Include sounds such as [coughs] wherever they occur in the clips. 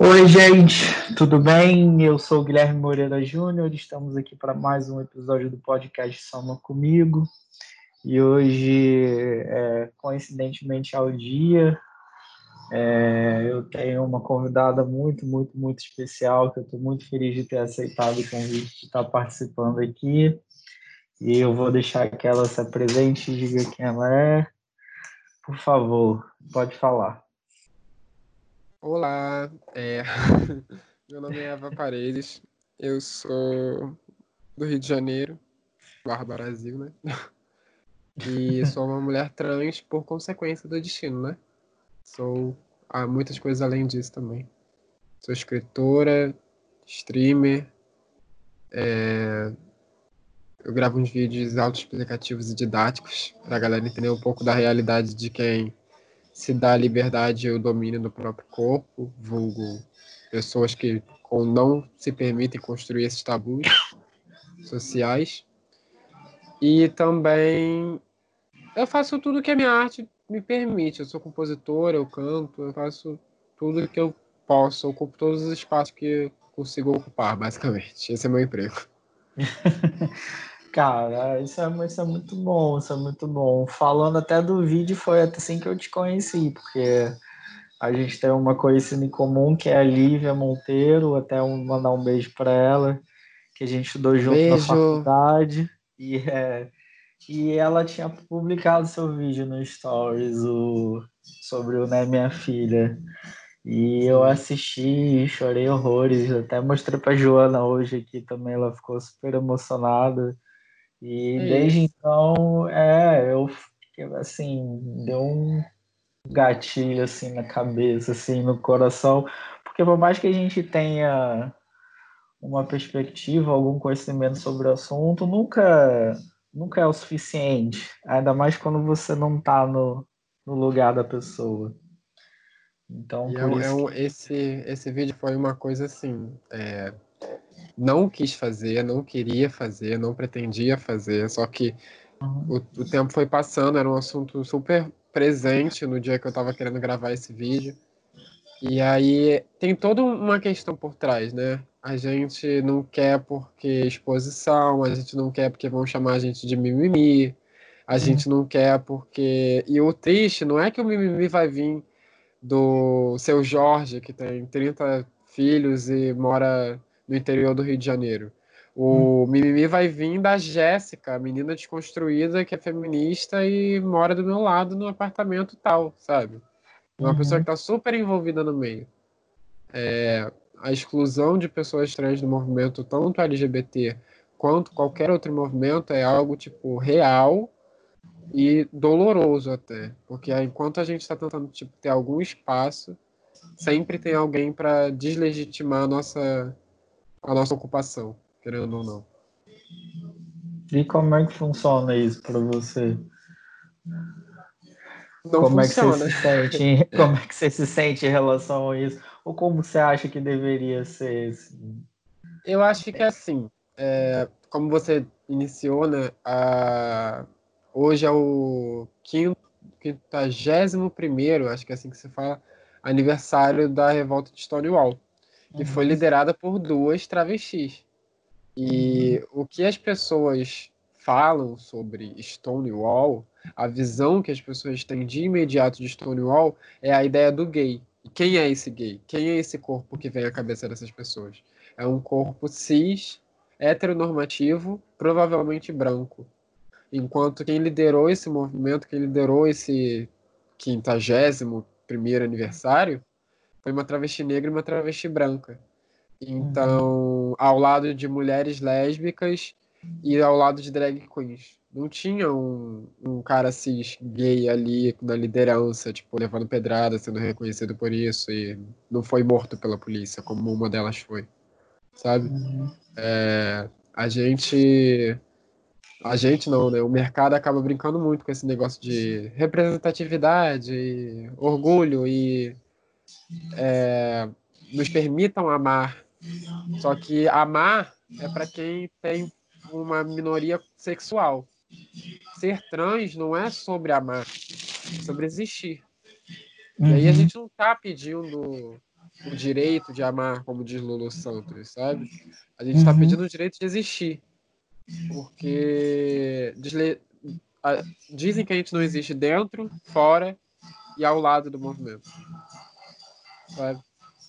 Oi, gente, tudo bem? Eu sou Guilherme Moreira Júnior, estamos aqui para mais um episódio do podcast Soma Comigo. E hoje, é, coincidentemente ao dia, é, eu tenho uma convidada muito, muito, muito especial, que eu estou muito feliz de ter aceitado o convite de estar participando aqui. E eu vou deixar que ela se apresente e diga quem ela é. Por favor, pode falar. Olá, é... [laughs] meu nome é Eva Paredes, eu sou do Rio de Janeiro, barra Brasil, né? E sou uma mulher trans por consequência do destino, né? Sou há muitas coisas além disso também. Sou escritora, streamer, é... eu gravo uns vídeos autoexplicativos e didáticos para a galera entender um pouco da realidade de quem se dá a liberdade e o domínio do próprio corpo, vulgo pessoas que não se permitem construir esses tabus sociais. E também eu faço tudo que a minha arte me permite. Eu sou compositora, eu canto, eu faço tudo que eu posso, eu ocupo todos os espaços que consigo ocupar, basicamente. Esse é meu emprego. [laughs] Cara, isso é, isso é muito bom, isso é muito bom. Falando até do vídeo, foi assim que eu te conheci, porque a gente tem uma coisa em comum, que é a Lívia Monteiro, até um, mandar um beijo para ela, que a gente estudou junto beijo. na faculdade. E, é, e ela tinha publicado seu vídeo no Stories o, sobre o Né Minha Filha. E eu assisti, chorei horrores, até mostrei para Joana hoje aqui também, ela ficou super emocionada. E é desde então, é, eu assim, deu um gatilho assim na cabeça, assim, no coração, porque por mais que a gente tenha uma perspectiva, algum conhecimento sobre o assunto, nunca nunca é o suficiente, ainda mais quando você não está no, no lugar da pessoa. Então, é, é um, esse, esse vídeo foi uma coisa assim, é, não quis fazer, não queria fazer, não pretendia fazer, só que uhum. o, o, tempo foi passando, era um assunto super presente no dia que eu estava querendo gravar esse vídeo. E aí tem toda uma questão por trás, né? A gente não quer porque exposição, a gente não quer porque vão chamar a gente de mimimi, a uhum. gente não quer porque. E o triste não é que o mimimi vai vir do seu Jorge, que tem 30 filhos e mora no interior do Rio de Janeiro. O hum. mimimi vai vir da Jéssica, menina desconstruída que é feminista e mora do meu lado no apartamento tal, sabe? Uma uhum. pessoa que está super envolvida no meio. É, a exclusão de pessoas trans do movimento, tanto LGBT quanto qualquer outro movimento, é algo tipo real e doloroso até, porque enquanto a gente está tentando tipo, ter algum espaço, sempre tem alguém para deslegitimar a nossa a nossa ocupação, querendo ou não. E como é que funciona isso para você? Não como funciona. É que você se sente, [laughs] como é que você se sente em relação a isso? Ou como você acha que deveria ser? Assim? Eu acho que assim, é, como você iniciou, né? A, hoje é o quintagésimo primeiro, acho que é assim que se fala, aniversário da revolta de Stonewall que foi uhum. liderada por duas travestis. E uhum. o que as pessoas falam sobre Stonewall, a visão que as pessoas têm de imediato de Stonewall é a ideia do gay. E quem é esse gay? Quem é esse corpo que vem à cabeça dessas pessoas? É um corpo cis, heteronormativo, provavelmente branco. Enquanto quem liderou esse movimento, quem liderou esse quintagésimo primeiro aniversário, foi uma travesti negra e uma travesti branca. Então, uhum. ao lado de mulheres lésbicas e ao lado de drag queens. Não tinha um, um cara cis gay ali na liderança, tipo, levando pedrada, sendo reconhecido por isso, e não foi morto pela polícia, como uma delas foi. Sabe? Uhum. É, a gente. A gente não, né? O mercado acaba brincando muito com esse negócio de representatividade, orgulho e é, nos permitam amar. Só que amar é para quem tem uma minoria sexual. Ser trans não é sobre amar, é sobre existir. Uhum. E aí a uhum. gente não tá pedindo o direito de amar, como diz Lulu Santos, sabe? A gente está uhum. pedindo o direito de existir. Porque dizem que a gente não existe dentro, fora e ao lado do movimento.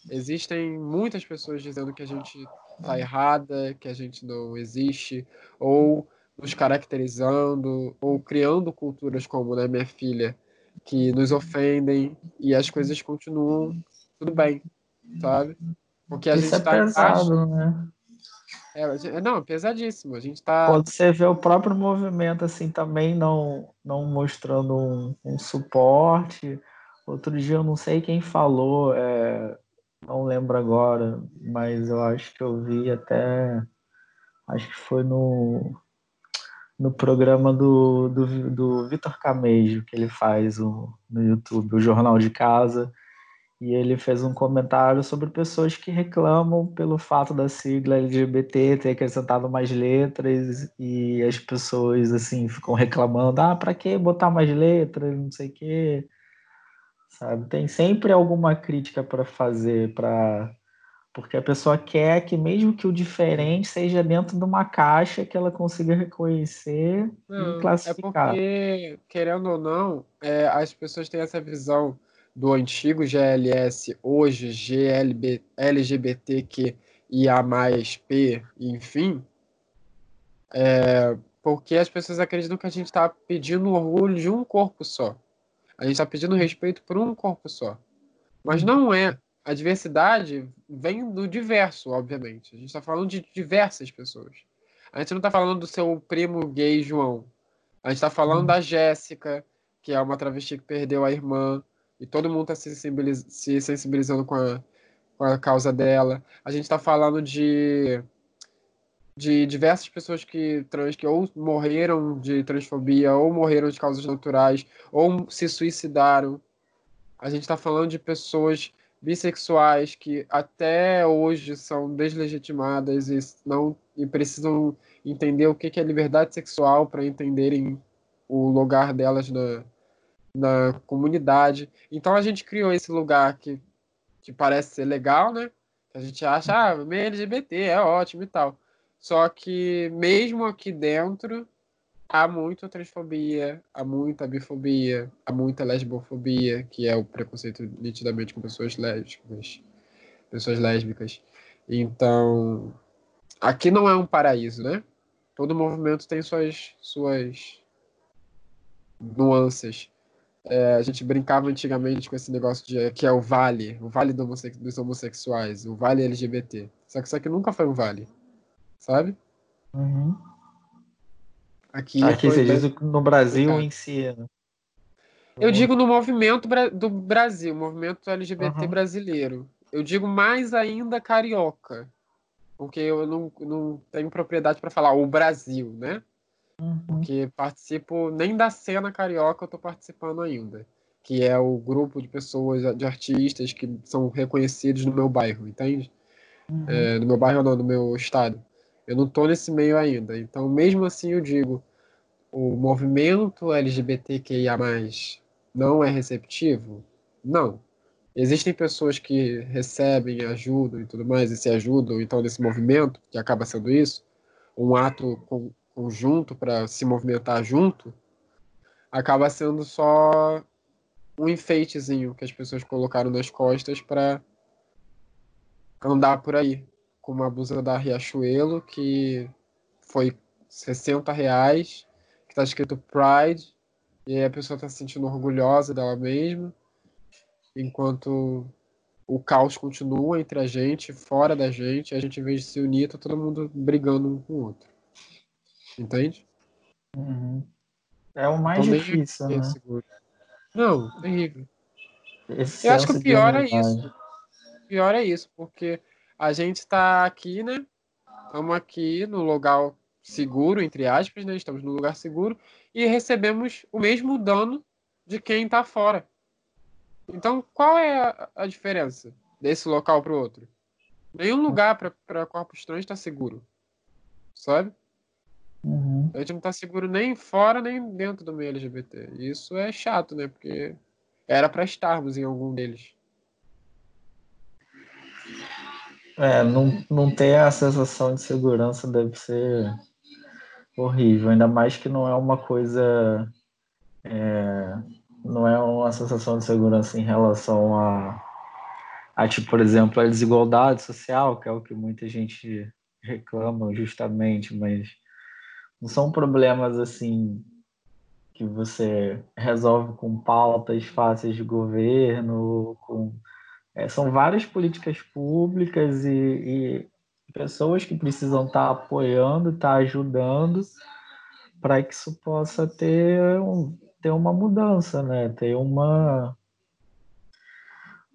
Existem muitas pessoas dizendo que a gente está errada, que a gente não existe, ou nos caracterizando, ou criando culturas como né, minha filha, que nos ofendem e as coisas continuam tudo bem, sabe? Porque a Isso gente é tá pesado, né? É, não, pesadíssimo. A gente tá. Quando você vê o próprio movimento assim também não, não mostrando um, um suporte. Outro dia eu não sei quem falou, é, não lembro agora, mas eu acho que eu vi até. Acho que foi no, no programa do, do, do Vitor Camejo, que ele faz o, no YouTube, o Jornal de Casa e ele fez um comentário sobre pessoas que reclamam pelo fato da sigla LGBT ter acrescentado mais letras e as pessoas assim ficam reclamando, ah, para que botar mais letras, não sei o quê. Sabe? Tem sempre alguma crítica para fazer para porque a pessoa quer que mesmo que o diferente seja dentro de uma caixa que ela consiga reconhecer não, e classificar. É porque, querendo ou não, é, as pessoas têm essa visão do antigo GLS, hoje GLB, LGBTQIA+, P, enfim, é, porque as pessoas acreditam que a gente está pedindo orgulho de um corpo só. A gente está pedindo respeito por um corpo só. Mas não é. A diversidade vem do diverso, obviamente. A gente está falando de diversas pessoas. A gente não está falando do seu primo gay João. A gente está falando da Jéssica, que é uma travesti que perdeu a irmã e todo mundo está se, sensibiliz se, sensibilizando com a, com a causa dela. A gente está falando de, de diversas pessoas que trans que ou morreram de transfobia, ou morreram de causas naturais, ou se suicidaram. A gente está falando de pessoas bissexuais que até hoje são deslegitimadas e não e precisam entender o que é liberdade sexual para entenderem o lugar delas na, na comunidade. Então a gente criou esse lugar que, que parece ser legal, né? A gente acha, ah, meio LGBT é ótimo e tal. Só que mesmo aqui dentro há muita transfobia, há muita bifobia, há muita lesbofobia, que é o preconceito nitidamente com pessoas lésbicas, pessoas lésbicas. Então, aqui não é um paraíso, né? Todo movimento tem suas suas nuances. É, a gente brincava antigamente com esse negócio de que é o vale, o vale dos homossexuais, o vale LGBT. Só que isso aqui nunca foi um vale, sabe? Uhum. Aqui, aqui você diz no Brasil em si, né? Eu digo no movimento do Brasil, movimento LGBT uhum. brasileiro. Eu digo mais ainda carioca, porque eu não, não tenho propriedade para falar o Brasil, né? Uhum. Porque participo, nem da cena carioca eu tô participando ainda. Que é o grupo de pessoas, de artistas que são reconhecidos no meu bairro, entende? Uhum. É, no meu bairro não, no meu estado. Eu não tô nesse meio ainda. Então, mesmo assim, eu digo, o movimento LGBTQIA+, não é receptivo? Não. Existem pessoas que recebem, ajudam e tudo mais, e se ajudam, então, nesse movimento, que acaba sendo isso, um ato com, conjunto para se movimentar junto, acaba sendo só um enfeitezinho que as pessoas colocaram nas costas para andar por aí. Com uma blusa da Riachuelo que foi 60 reais, que está escrito Pride, e aí a pessoa está se sentindo orgulhosa dela mesma, enquanto o caos continua entre a gente, fora da gente, a gente, em vez de se unir, tá todo mundo brigando um com o outro. Entende? Uhum. É o mais então, difícil, né? Não, terrível. Esse Eu acho que o pior é isso. O pior é isso, porque a gente está aqui, né? Estamos aqui no lugar seguro, entre aspas, né? Estamos no lugar seguro e recebemos o mesmo dano de quem está fora. Então, qual é a, a diferença desse local para o outro? Nenhum lugar para corpos trans está seguro, sabe? Uhum. A gente não tá seguro nem fora nem dentro do meio LGBT. Isso é chato, né? Porque era para estarmos em algum deles. É, não, não ter a sensação de segurança deve ser horrível, ainda mais que não é uma coisa. É, não é uma sensação de segurança em relação a, a, tipo, por exemplo, a desigualdade social, que é o que muita gente reclama justamente, mas não são problemas assim que você resolve com pautas fáceis de governo, com é, são várias políticas públicas e, e pessoas que precisam estar tá apoiando, estar tá ajudando para que isso possa ter, um, ter uma mudança, né? Ter uma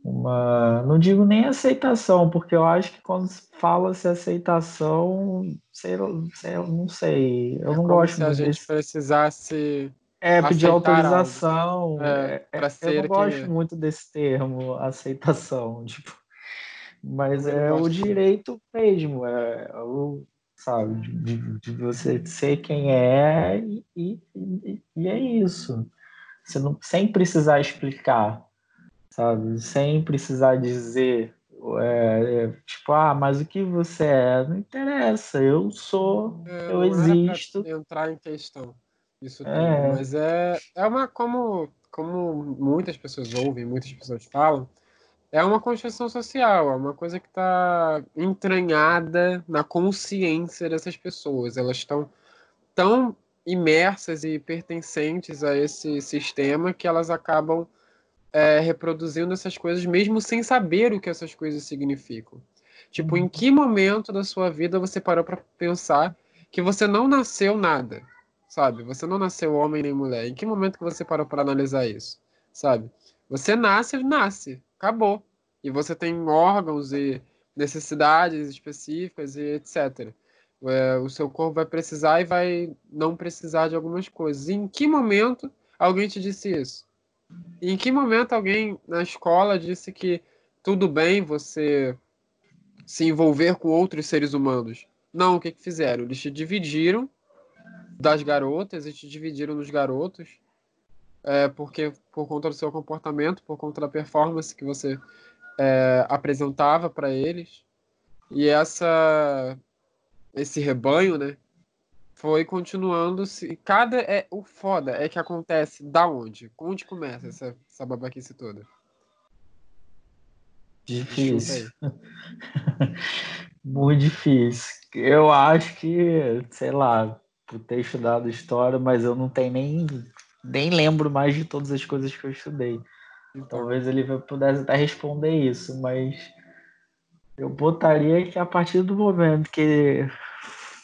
uma não digo nem aceitação, porque eu acho que quando fala-se aceitação, sei, sei, não sei, eu é não gosto se a gente desse... precisasse é, pedir autorização. É, é, eu não gosto é. muito desse termo, aceitação, [laughs] tipo. Mas é o direito mesmo, é o, sabe, de, de você ser quem é e, e, e é isso. Você não, sem precisar explicar, sabe? Sem precisar dizer, é, é, tipo, ah, mas o que você é? Não interessa, eu sou, é, eu existo. entrar em questão isso tudo. É. Mas é, é uma, como, como muitas pessoas ouvem, muitas pessoas falam, é uma construção social, é uma coisa que está entranhada na consciência dessas pessoas. Elas estão tão imersas e pertencentes a esse sistema que elas acabam é, reproduzindo essas coisas mesmo sem saber o que essas coisas significam. Tipo, em uhum. que momento da sua vida você parou para pensar que você não nasceu nada? Sabe? Você não nasceu homem nem mulher. Em que momento que você parou para analisar isso, sabe? Você nasce, nasce, acabou. E você tem órgãos e necessidades específicas e etc. É, o seu corpo vai precisar e vai não precisar de algumas coisas. E em que momento alguém te disse isso? E em que momento alguém na escola disse que tudo bem você se envolver com outros seres humanos? Não, o que, que fizeram? Eles te dividiram das garotas e te dividiram nos garotos, é, porque por conta do seu comportamento, por conta da performance que você é, apresentava para eles. E essa esse rebanho, né, foi continuando se cada é o foda é que acontece da onde? Onde começa essa essa babaquice toda? Difícil. [laughs] Muito difícil. Eu acho que, sei lá, por ter estudado história, mas eu não tenho nem, nem lembro mais de todas as coisas que eu estudei. Então, talvez ele pudesse até responder isso, mas eu botaria que a partir do momento que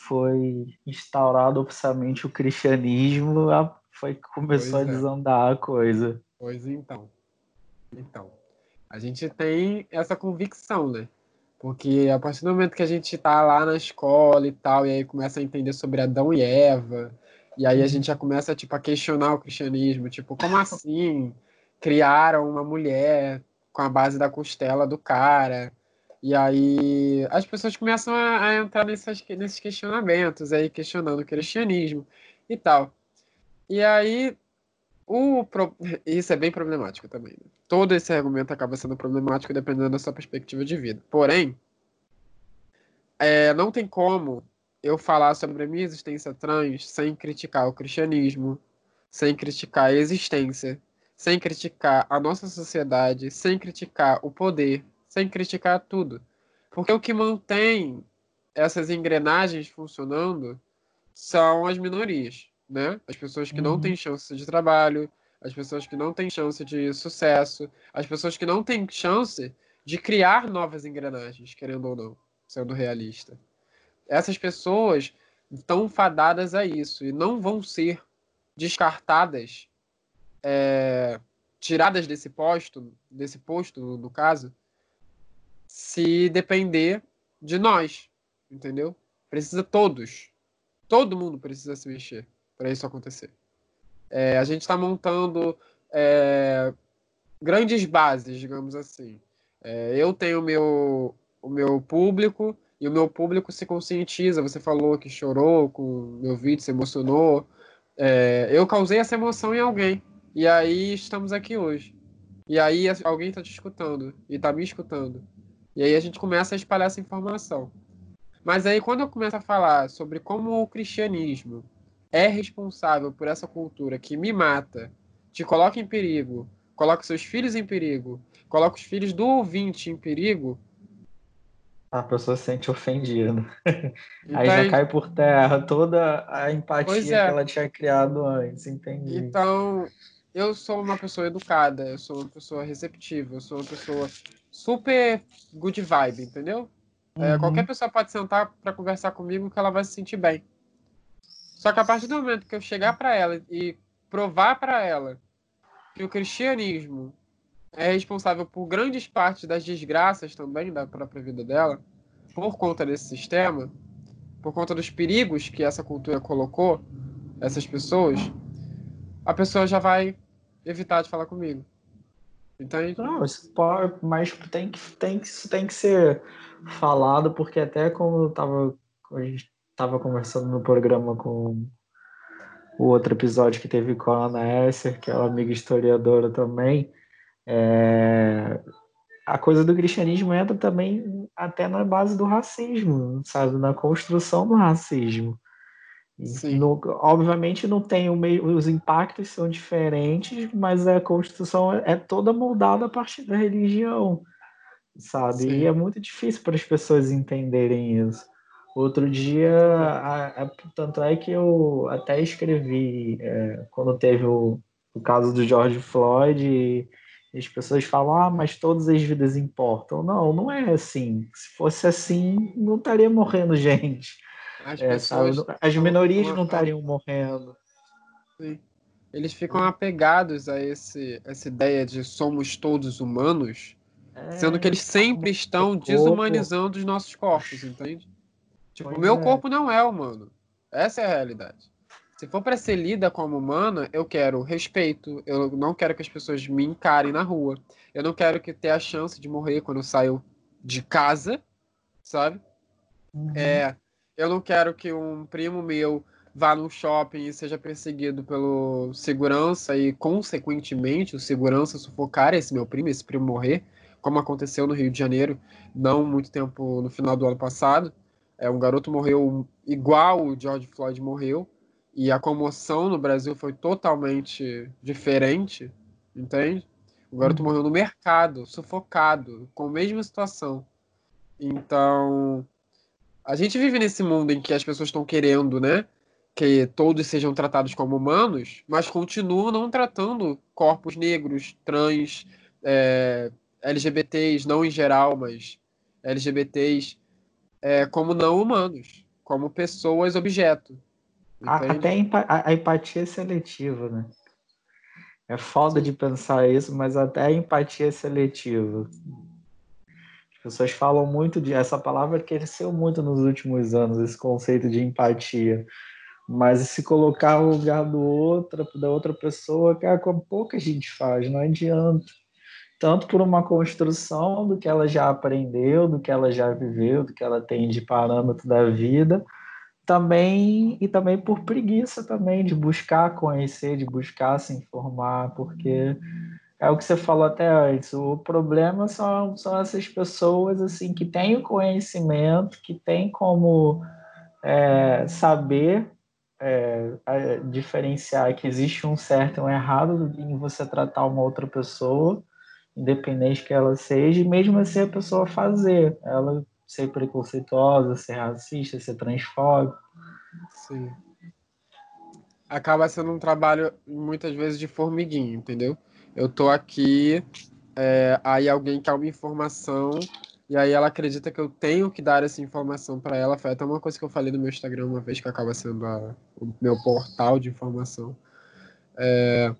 foi instaurado oficialmente o cristianismo, foi que começou pois a é. desandar a coisa. Pois então. Então, a gente tem essa convicção, né? Porque a partir do momento que a gente está lá na escola e tal, e aí começa a entender sobre Adão e Eva, e aí a uhum. gente já começa tipo, a questionar o cristianismo, tipo, como assim criaram uma mulher com a base da costela do cara? E aí as pessoas começam a, a entrar nessas, nesses questionamentos, aí questionando o cristianismo e tal. E aí o pro... Isso é bem problemático também. Né? Todo esse argumento acaba sendo problemático dependendo da sua perspectiva de vida. Porém, é, não tem como eu falar sobre a minha existência trans sem criticar o cristianismo, sem criticar a existência, sem criticar a nossa sociedade, sem criticar o poder, sem criticar tudo. Porque o que mantém essas engrenagens funcionando são as minorias né? As pessoas que uhum. não têm chance de trabalho, as pessoas que não têm chance de sucesso, as pessoas que não têm chance de criar novas engrenagens, querendo ou não, sendo realista. Essas pessoas estão fadadas a isso e não vão ser descartadas, é, tiradas desse posto, desse posto, no, no caso, se depender de nós, entendeu? Precisa todos. Todo mundo precisa se mexer para isso acontecer. É, a gente está montando é, grandes bases, digamos assim. É, eu tenho meu, o meu público e o meu público se conscientiza. Você falou que chorou com meu vídeo, se emocionou. É, eu causei essa emoção em alguém. E aí estamos aqui hoje. E aí alguém está te escutando e está me escutando. E aí a gente começa a espalhar essa informação. Mas aí quando eu começo a falar sobre como o cristianismo é responsável por essa cultura que me mata, te coloca em perigo, coloca seus filhos em perigo, coloca os filhos do ouvinte em perigo, a pessoa se sente ofendida. [laughs] Aí já cai por terra toda a empatia é. que ela tinha criado antes, entendi. Então, eu sou uma pessoa educada, eu sou uma pessoa receptiva, eu sou uma pessoa super good vibe, entendeu? É, uhum. É, qualquer pessoa pode sentar para conversar comigo que ela vai se sentir bem. Só que a partir do momento que eu chegar para ela e provar para ela que o cristianismo é responsável por grandes partes das desgraças também da própria vida dela, por conta desse sistema, por conta dos perigos que essa cultura colocou essas pessoas, a pessoa já vai evitar de falar comigo. Entende? Não, mas tem que, tem, que, tem que ser falado, porque até como eu tava, a gente tava conversando no programa com o outro episódio que teve com a Ana Esser, que é uma amiga historiadora também, é, a coisa do cristianismo entra também até na base do racismo, sabe? Na construção do racismo. No, obviamente não tem o meio, os impactos são diferentes, mas a construção é, é toda moldada a partir da religião, sabe? Sim. E é muito difícil para as pessoas entenderem isso. Outro dia, a, a, tanto é que eu até escrevi é, quando teve o, o caso do George Floyd as pessoas falam, ah, mas todas as vidas importam. Não, não é assim. Se fosse assim, não estaria morrendo [laughs] gente. As, é, as minorias não estariam morrendo. Sim. Eles ficam apegados a esse, essa ideia de somos todos humanos, é, sendo que eles sempre estão desumanizando os nossos corpos, entende? Tipo, o meu é. corpo não é humano. Essa é a realidade. Se for para ser lida como humana, eu quero respeito. Eu não quero que as pessoas me encarem na rua. Eu não quero que tenha a chance de morrer quando eu saio de casa, sabe? Uhum. É, eu não quero que um primo meu vá num shopping e seja perseguido pelo segurança e, consequentemente, o segurança sufocar esse meu primo, esse primo morrer, como aconteceu no Rio de Janeiro, não muito tempo no final do ano passado. É, um garoto morreu igual o George Floyd morreu e a comoção no Brasil foi totalmente diferente, entende? O garoto uhum. morreu no mercado, sufocado, com a mesma situação. Então, a gente vive nesse mundo em que as pessoas estão querendo, né, que todos sejam tratados como humanos, mas continuam não tratando corpos negros, trans, é, LGBTs, não em geral, mas LGBTs, é, como não humanos, como pessoas objeto. Até a, a empatia seletiva, né? É foda de pensar isso, mas até a empatia seletiva. As pessoas falam muito de. Essa palavra cresceu muito nos últimos anos, esse conceito de empatia. Mas se colocar no lugar do outro, da outra pessoa, cara, com pouca gente faz, não adianta. Tanto por uma construção do que ela já aprendeu, do que ela já viveu, do que ela tem de parâmetro da vida, também e também por preguiça também de buscar conhecer, de buscar se informar, porque é o que você falou até antes. O problema são, são essas pessoas assim que têm o conhecimento, que têm como é, saber é, diferenciar que existe um certo e um errado em você tratar uma outra pessoa, independente que ela seja, e mesmo assim a pessoa fazer. Ela ser preconceituosa, ser racista, ser transfóbico. Sim. Acaba sendo um trabalho, muitas vezes, de formiguinha, entendeu? Eu tô aqui, é, aí alguém quer uma informação, e aí ela acredita que eu tenho que dar essa informação para ela. Foi até uma coisa que eu falei no meu Instagram uma vez, que acaba sendo a, o meu portal de informação. É,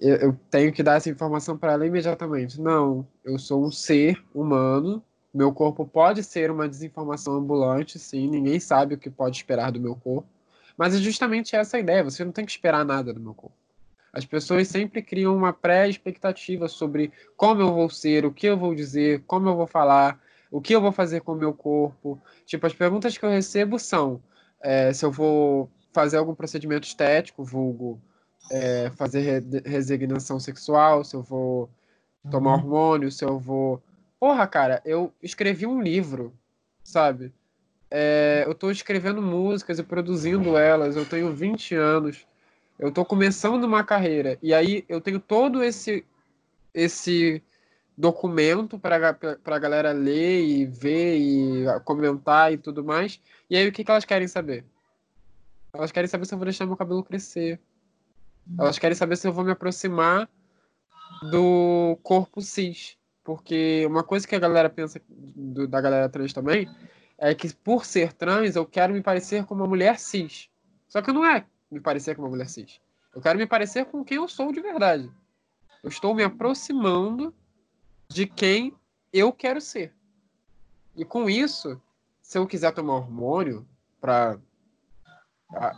eu tenho que dar essa informação para ela imediatamente. Não, eu sou um ser humano meu corpo pode ser uma desinformação ambulante, sim, ninguém sabe o que pode esperar do meu corpo. Mas é justamente essa a ideia, você não tem que esperar nada do meu corpo. As pessoas sempre criam uma pré-expectativa sobre como eu vou ser, o que eu vou dizer, como eu vou falar, o que eu vou fazer com o meu corpo. Tipo, as perguntas que eu recebo são é, se eu vou fazer algum procedimento estético, vulgo é, fazer re resignação sexual, se eu vou tomar uhum. hormônio, se eu vou. Porra, cara, eu escrevi um livro, sabe? É, eu tô escrevendo músicas e produzindo elas, eu tenho 20 anos, eu tô começando uma carreira, e aí eu tenho todo esse esse documento para a galera ler e ver e comentar e tudo mais. E aí o que, que elas querem saber? Elas querem saber se eu vou deixar meu cabelo crescer. Elas querem saber se eu vou me aproximar do corpo cis. Porque uma coisa que a galera pensa do, da galera trans também é que por ser trans eu quero me parecer com uma mulher cis. Só que não é me parecer com uma mulher cis. Eu quero me parecer com quem eu sou de verdade. Eu estou me aproximando de quem eu quero ser. E com isso, se eu quiser tomar hormônio para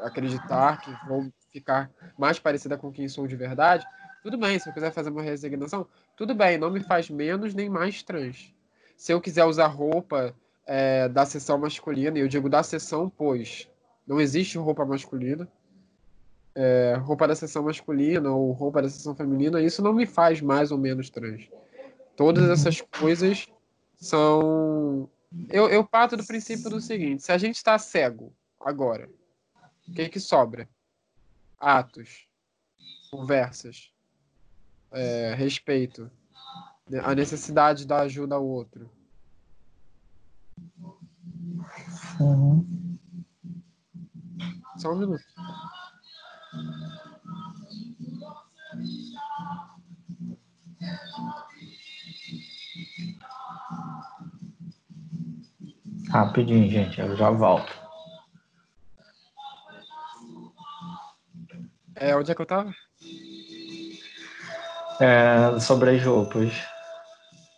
acreditar que vou ficar mais parecida com quem sou de verdade, tudo bem. Se eu quiser fazer uma resignação, tudo bem. Não me faz menos nem mais trans. Se eu quiser usar roupa é, da sessão masculina, e eu digo da sessão, pois não existe roupa masculina, é, roupa da sessão masculina ou roupa da sessão feminina, isso não me faz mais ou menos trans. Todas essas coisas são. Eu, eu parto do princípio do seguinte: se a gente está cego agora, o que, que sobra? Atos, conversas, é, respeito, a necessidade da ajuda ao outro. Uhum. Só um minuto. Rapidinho, gente, eu já volto. É, onde é que eu tava? É, sobre as roupas.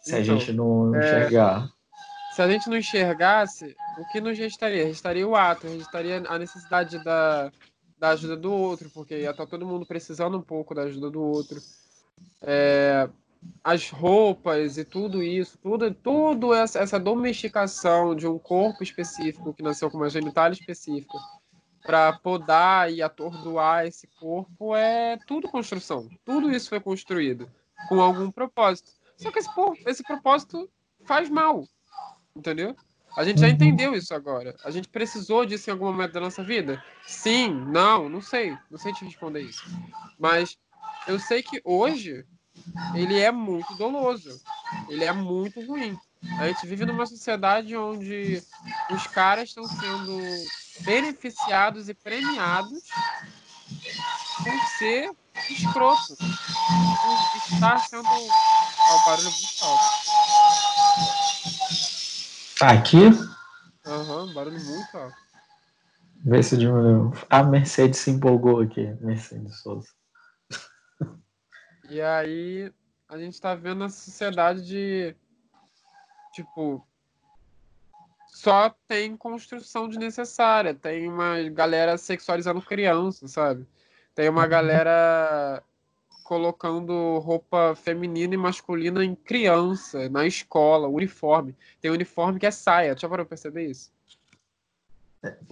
Se então, a gente não é, enxergar. Se a gente não enxergasse, o que nos restaria? Restaria o ato, restaria a necessidade da, da ajuda do outro, porque ia estar tá todo mundo precisando um pouco da ajuda do outro. É, as roupas e tudo isso, tudo, tudo essa, essa domesticação de um corpo específico que nasceu com uma genitália específica para podar e atordoar esse corpo é tudo construção. Tudo isso foi construído com algum propósito. Só que esse, esse propósito faz mal, entendeu? A gente já uhum. entendeu isso agora. A gente precisou disso em algum momento da nossa vida? Sim, não, não sei. Não sei te responder isso. Mas eu sei que hoje ele é muito doloso. Ele é muito ruim. A gente vive numa sociedade onde os caras estão sendo beneficiados e premiados por ser escroto. Por estar sendo. Ó, o barulho muito alto. Aqui? Aham, uhum, barulho muito alto. Vê se diminuiu. A Mercedes se empolgou aqui. Mercedes Souza. E aí a gente tá vendo a sociedade de tipo só tem construção desnecessária, tem uma galera sexualizando criança, sabe? Tem uma galera colocando roupa feminina e masculina em criança, na escola, uniforme. Tem uniforme que é saia. Já parou pra perceber isso?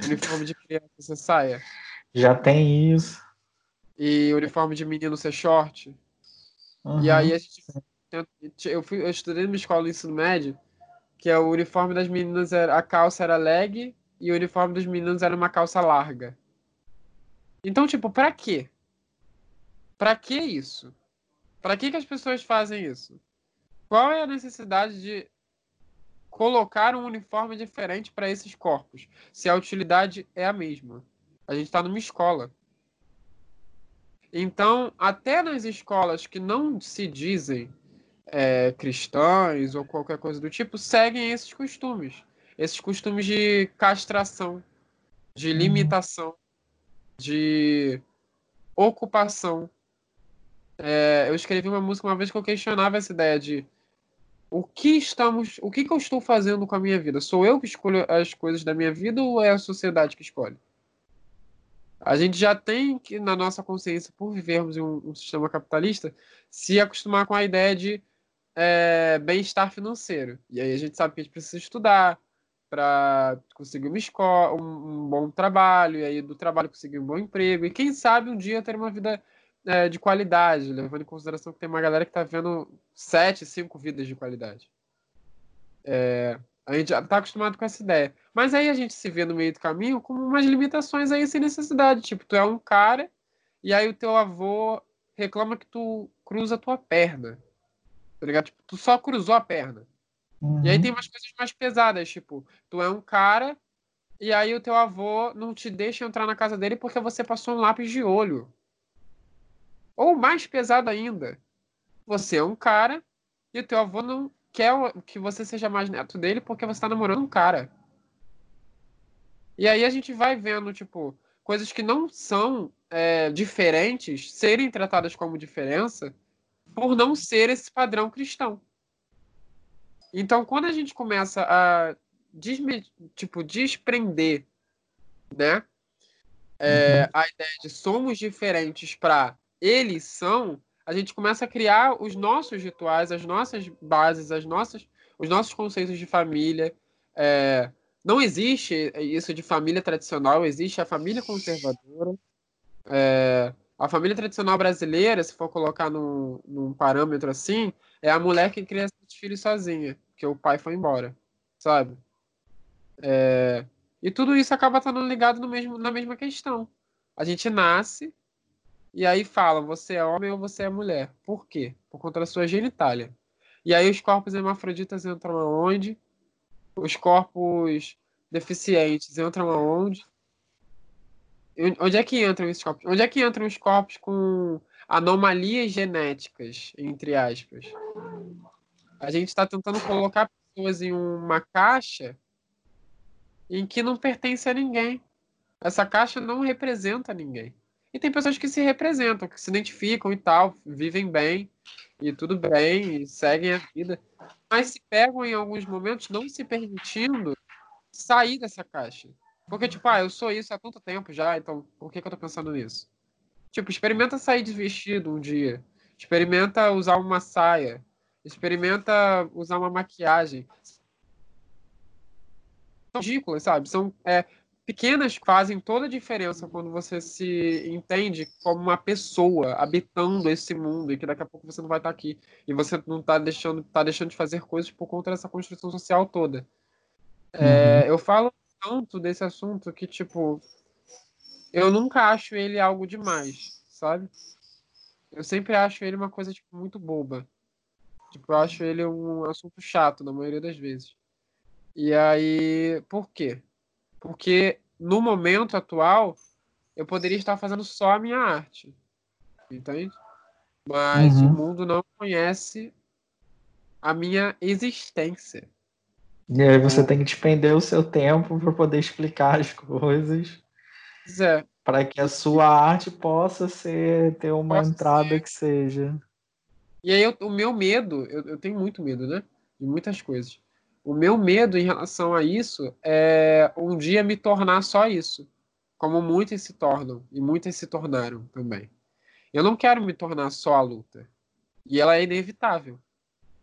Uniforme de criança ser saia. Já tem isso. E uniforme de menino ser short. Uhum. E aí a gente, eu, fui, eu estudei numa escola de ensino médio que é o uniforme das meninas era a calça era leg e o uniforme dos meninos era uma calça larga. Então, tipo, pra quê? Pra que isso? Pra que, que as pessoas fazem isso? Qual é a necessidade de colocar um uniforme diferente para esses corpos, se a utilidade é a mesma? A gente está numa escola. Então, até nas escolas que não se dizem é, cristãs ou qualquer coisa do tipo, seguem esses costumes. Esses costumes de castração, de uhum. limitação, de ocupação. É, eu escrevi uma música uma vez que eu questionava essa ideia de o que estamos, o que, que eu estou fazendo com a minha vida? Sou eu que escolho as coisas da minha vida ou é a sociedade que escolhe? A gente já tem que, na nossa consciência, por vivermos em um, um sistema capitalista, se acostumar com a ideia de é, bem-estar financeiro. E aí a gente sabe que a gente precisa estudar para conseguir uma escola, um, um, bom trabalho, e aí do trabalho conseguir um bom emprego, e quem sabe um dia ter uma vida é, de qualidade, levando em consideração que tem uma galera que está vendo sete, cinco vidas de qualidade. É, a gente está acostumado com essa ideia. Mas aí a gente se vê no meio do caminho com umas limitações aí sem necessidade. Tipo, tu é um cara e aí o teu avô reclama que tu cruza a tua perna. Tá ligado? Tipo, tu só cruzou a perna. Uhum. E aí uhum. tem umas coisas mais pesadas, tipo, tu é um cara e aí o teu avô não te deixa entrar na casa dele porque você passou um lápis de olho. Ou mais pesado ainda, você é um cara e o teu avô não quer que você seja mais neto dele porque você tá namorando um cara. E aí a gente vai vendo, tipo, coisas que não são é, diferentes serem tratadas como diferença por não ser esse padrão cristão. Então, quando a gente começa a desme, tipo, desprender né, é, uhum. a ideia de somos diferentes para eles são, a gente começa a criar os nossos rituais, as nossas bases, as nossas, os nossos conceitos de família. É, não existe isso de família tradicional, existe a família conservadora. É, a família tradicional brasileira, se for colocar num, num parâmetro assim, é a mulher que cria seus filhos sozinha porque o pai foi embora, sabe? É... E tudo isso acaba estando ligado no mesmo, na mesma questão. A gente nasce e aí fala, você é homem ou você é mulher. Por quê? Por conta da sua genitália. E aí os corpos hermafroditas entram aonde? Os corpos deficientes entram aonde? Onde é que entram esses corpos? Onde é que entram os corpos com anomalias genéticas, entre aspas? A gente está tentando colocar pessoas em uma caixa em que não pertence a ninguém. Essa caixa não representa ninguém. E tem pessoas que se representam, que se identificam e tal, vivem bem, e tudo bem, e seguem a vida, mas se pegam em alguns momentos não se permitindo sair dessa caixa. Porque, tipo, ah, eu sou isso há tanto tempo já, então por que, que eu tô pensando nisso? Tipo, experimenta sair de vestido um dia. Experimenta usar uma saia. Experimenta usar uma maquiagem. São ridículas, sabe? São é, pequenas que fazem toda a diferença quando você se entende como uma pessoa habitando esse mundo e que daqui a pouco você não vai estar aqui e você não está deixando, tá deixando de fazer coisas por conta dessa construção social toda. É, uhum. eu falo tanto desse assunto que, tipo, eu nunca acho ele algo demais, sabe? Eu sempre acho ele uma coisa, tipo, muito boba. Tipo, eu acho ele um assunto chato na maioria das vezes. E aí, por quê? Porque no momento atual eu poderia estar fazendo só a minha arte. Entende? Mas uhum. o mundo não conhece a minha existência. E aí você então tem que despender o seu tempo para poder explicar as coisas. É. Para que a sua arte possa ser ter uma possa entrada ser. que seja. E aí eu, o meu medo, eu, eu tenho muito medo, né? De muitas coisas. O meu medo em relação a isso é um dia me tornar só isso. Como muitos se tornam, e muitas se tornaram também. Eu não quero me tornar só a luta. E ela é inevitável.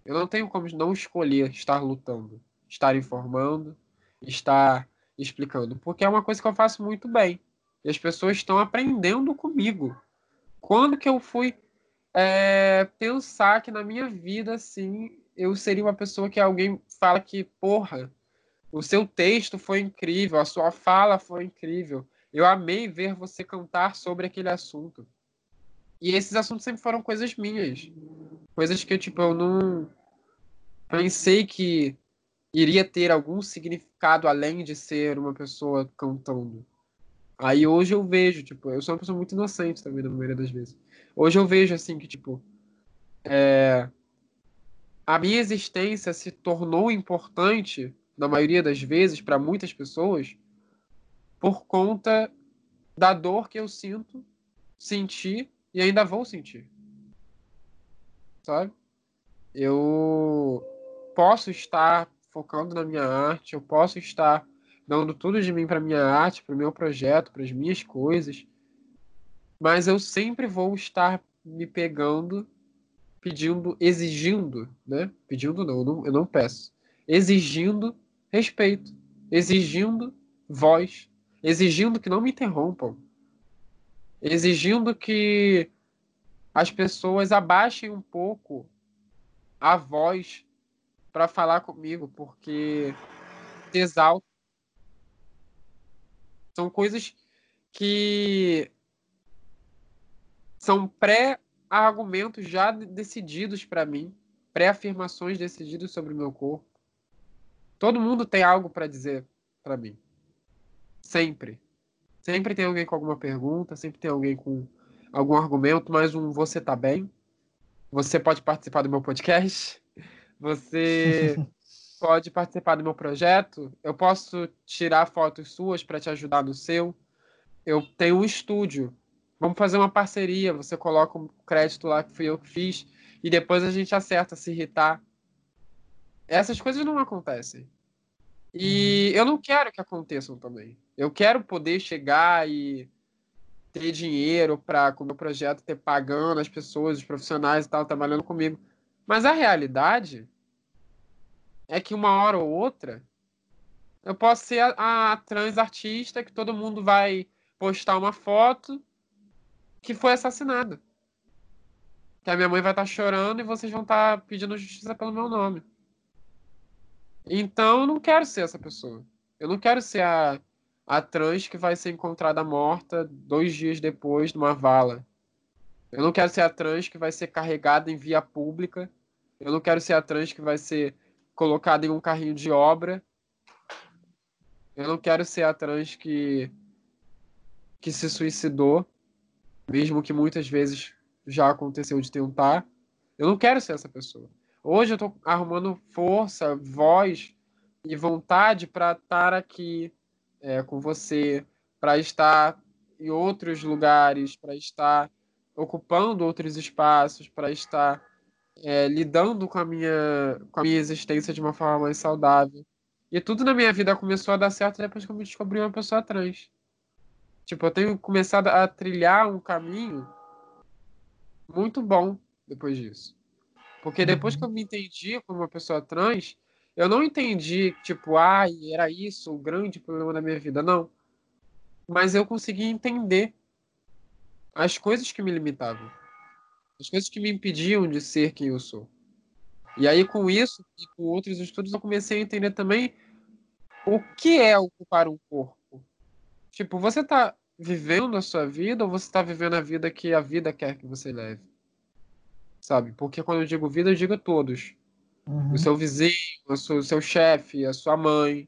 Eu não tenho como não escolher estar lutando, estar informando, estar explicando, porque é uma coisa que eu faço muito bem. E as pessoas estão aprendendo comigo. Quando que eu fui é, pensar que na minha vida, assim, eu seria uma pessoa que alguém fala que, porra, o seu texto foi incrível, a sua fala foi incrível. Eu amei ver você cantar sobre aquele assunto. E esses assuntos sempre foram coisas minhas. Coisas que, tipo, eu não pensei que iria ter algum significado além de ser uma pessoa cantando. Aí hoje eu vejo, tipo, eu sou uma pessoa muito inocente também, na maioria das vezes. Hoje eu vejo assim que, tipo, é, a minha existência se tornou importante, na maioria das vezes, para muitas pessoas, por conta da dor que eu sinto, senti e ainda vou sentir. Sabe? Eu posso estar focando na minha arte, eu posso estar dando tudo de mim para minha arte, para o meu projeto, para as minhas coisas, mas eu sempre vou estar me pegando, pedindo, exigindo, né? Pedindo não, eu não, eu não peço. Exigindo respeito, exigindo voz, exigindo que não me interrompam, exigindo que as pessoas abaixem um pouco a voz para falar comigo, porque exalta. São coisas que são pré-argumentos já decididos para mim, pré-afirmações decididas sobre o meu corpo. Todo mundo tem algo para dizer para mim. Sempre. Sempre tem alguém com alguma pergunta, sempre tem alguém com algum argumento, mais um você tá bem. Você pode participar do meu podcast. Você [laughs] pode participar do meu projeto. Eu posso tirar fotos suas para te ajudar no seu. Eu tenho um estúdio. Vamos fazer uma parceria. Você coloca um crédito lá que fui eu que fiz e depois a gente acerta se irritar. Essas coisas não acontecem. E uhum. eu não quero que aconteçam também. Eu quero poder chegar e ter dinheiro para com o meu projeto ter pagando as pessoas, os profissionais e tal trabalhando comigo. Mas a realidade é que uma hora ou outra eu posso ser a, a trans artista que todo mundo vai postar uma foto que foi assassinada. Que a minha mãe vai estar tá chorando e vocês vão estar tá pedindo justiça pelo meu nome. Então eu não quero ser essa pessoa. Eu não quero ser a, a trans que vai ser encontrada morta dois dias depois numa vala. Eu não quero ser a trans que vai ser carregada em via pública. Eu não quero ser a trans que vai ser colocada em um carrinho de obra. Eu não quero ser a trans que, que se suicidou, mesmo que muitas vezes já aconteceu de tentar. Eu não quero ser essa pessoa. Hoje eu estou arrumando força, voz e vontade para estar aqui é, com você, para estar em outros lugares, para estar ocupando outros espaços, para estar é, lidando com a, minha, com a minha existência de uma forma mais saudável. E tudo na minha vida começou a dar certo depois que eu me descobri uma pessoa trans. Tipo, eu tenho começado a trilhar um caminho muito bom depois disso. Porque depois que eu me entendi como uma pessoa trans, eu não entendi, tipo, ah, era isso o grande problema da minha vida, não. Mas eu consegui entender as coisas que me limitavam, as coisas que me impediam de ser quem eu sou. E aí, com isso e com outros estudos, eu comecei a entender também o que é ocupar um corpo. Tipo, você está vivendo a sua vida ou você está vivendo a vida que a vida quer que você leve? sabe? Porque quando eu digo vida, eu digo todos. Uhum. O seu vizinho, o seu, o seu chefe, a sua mãe.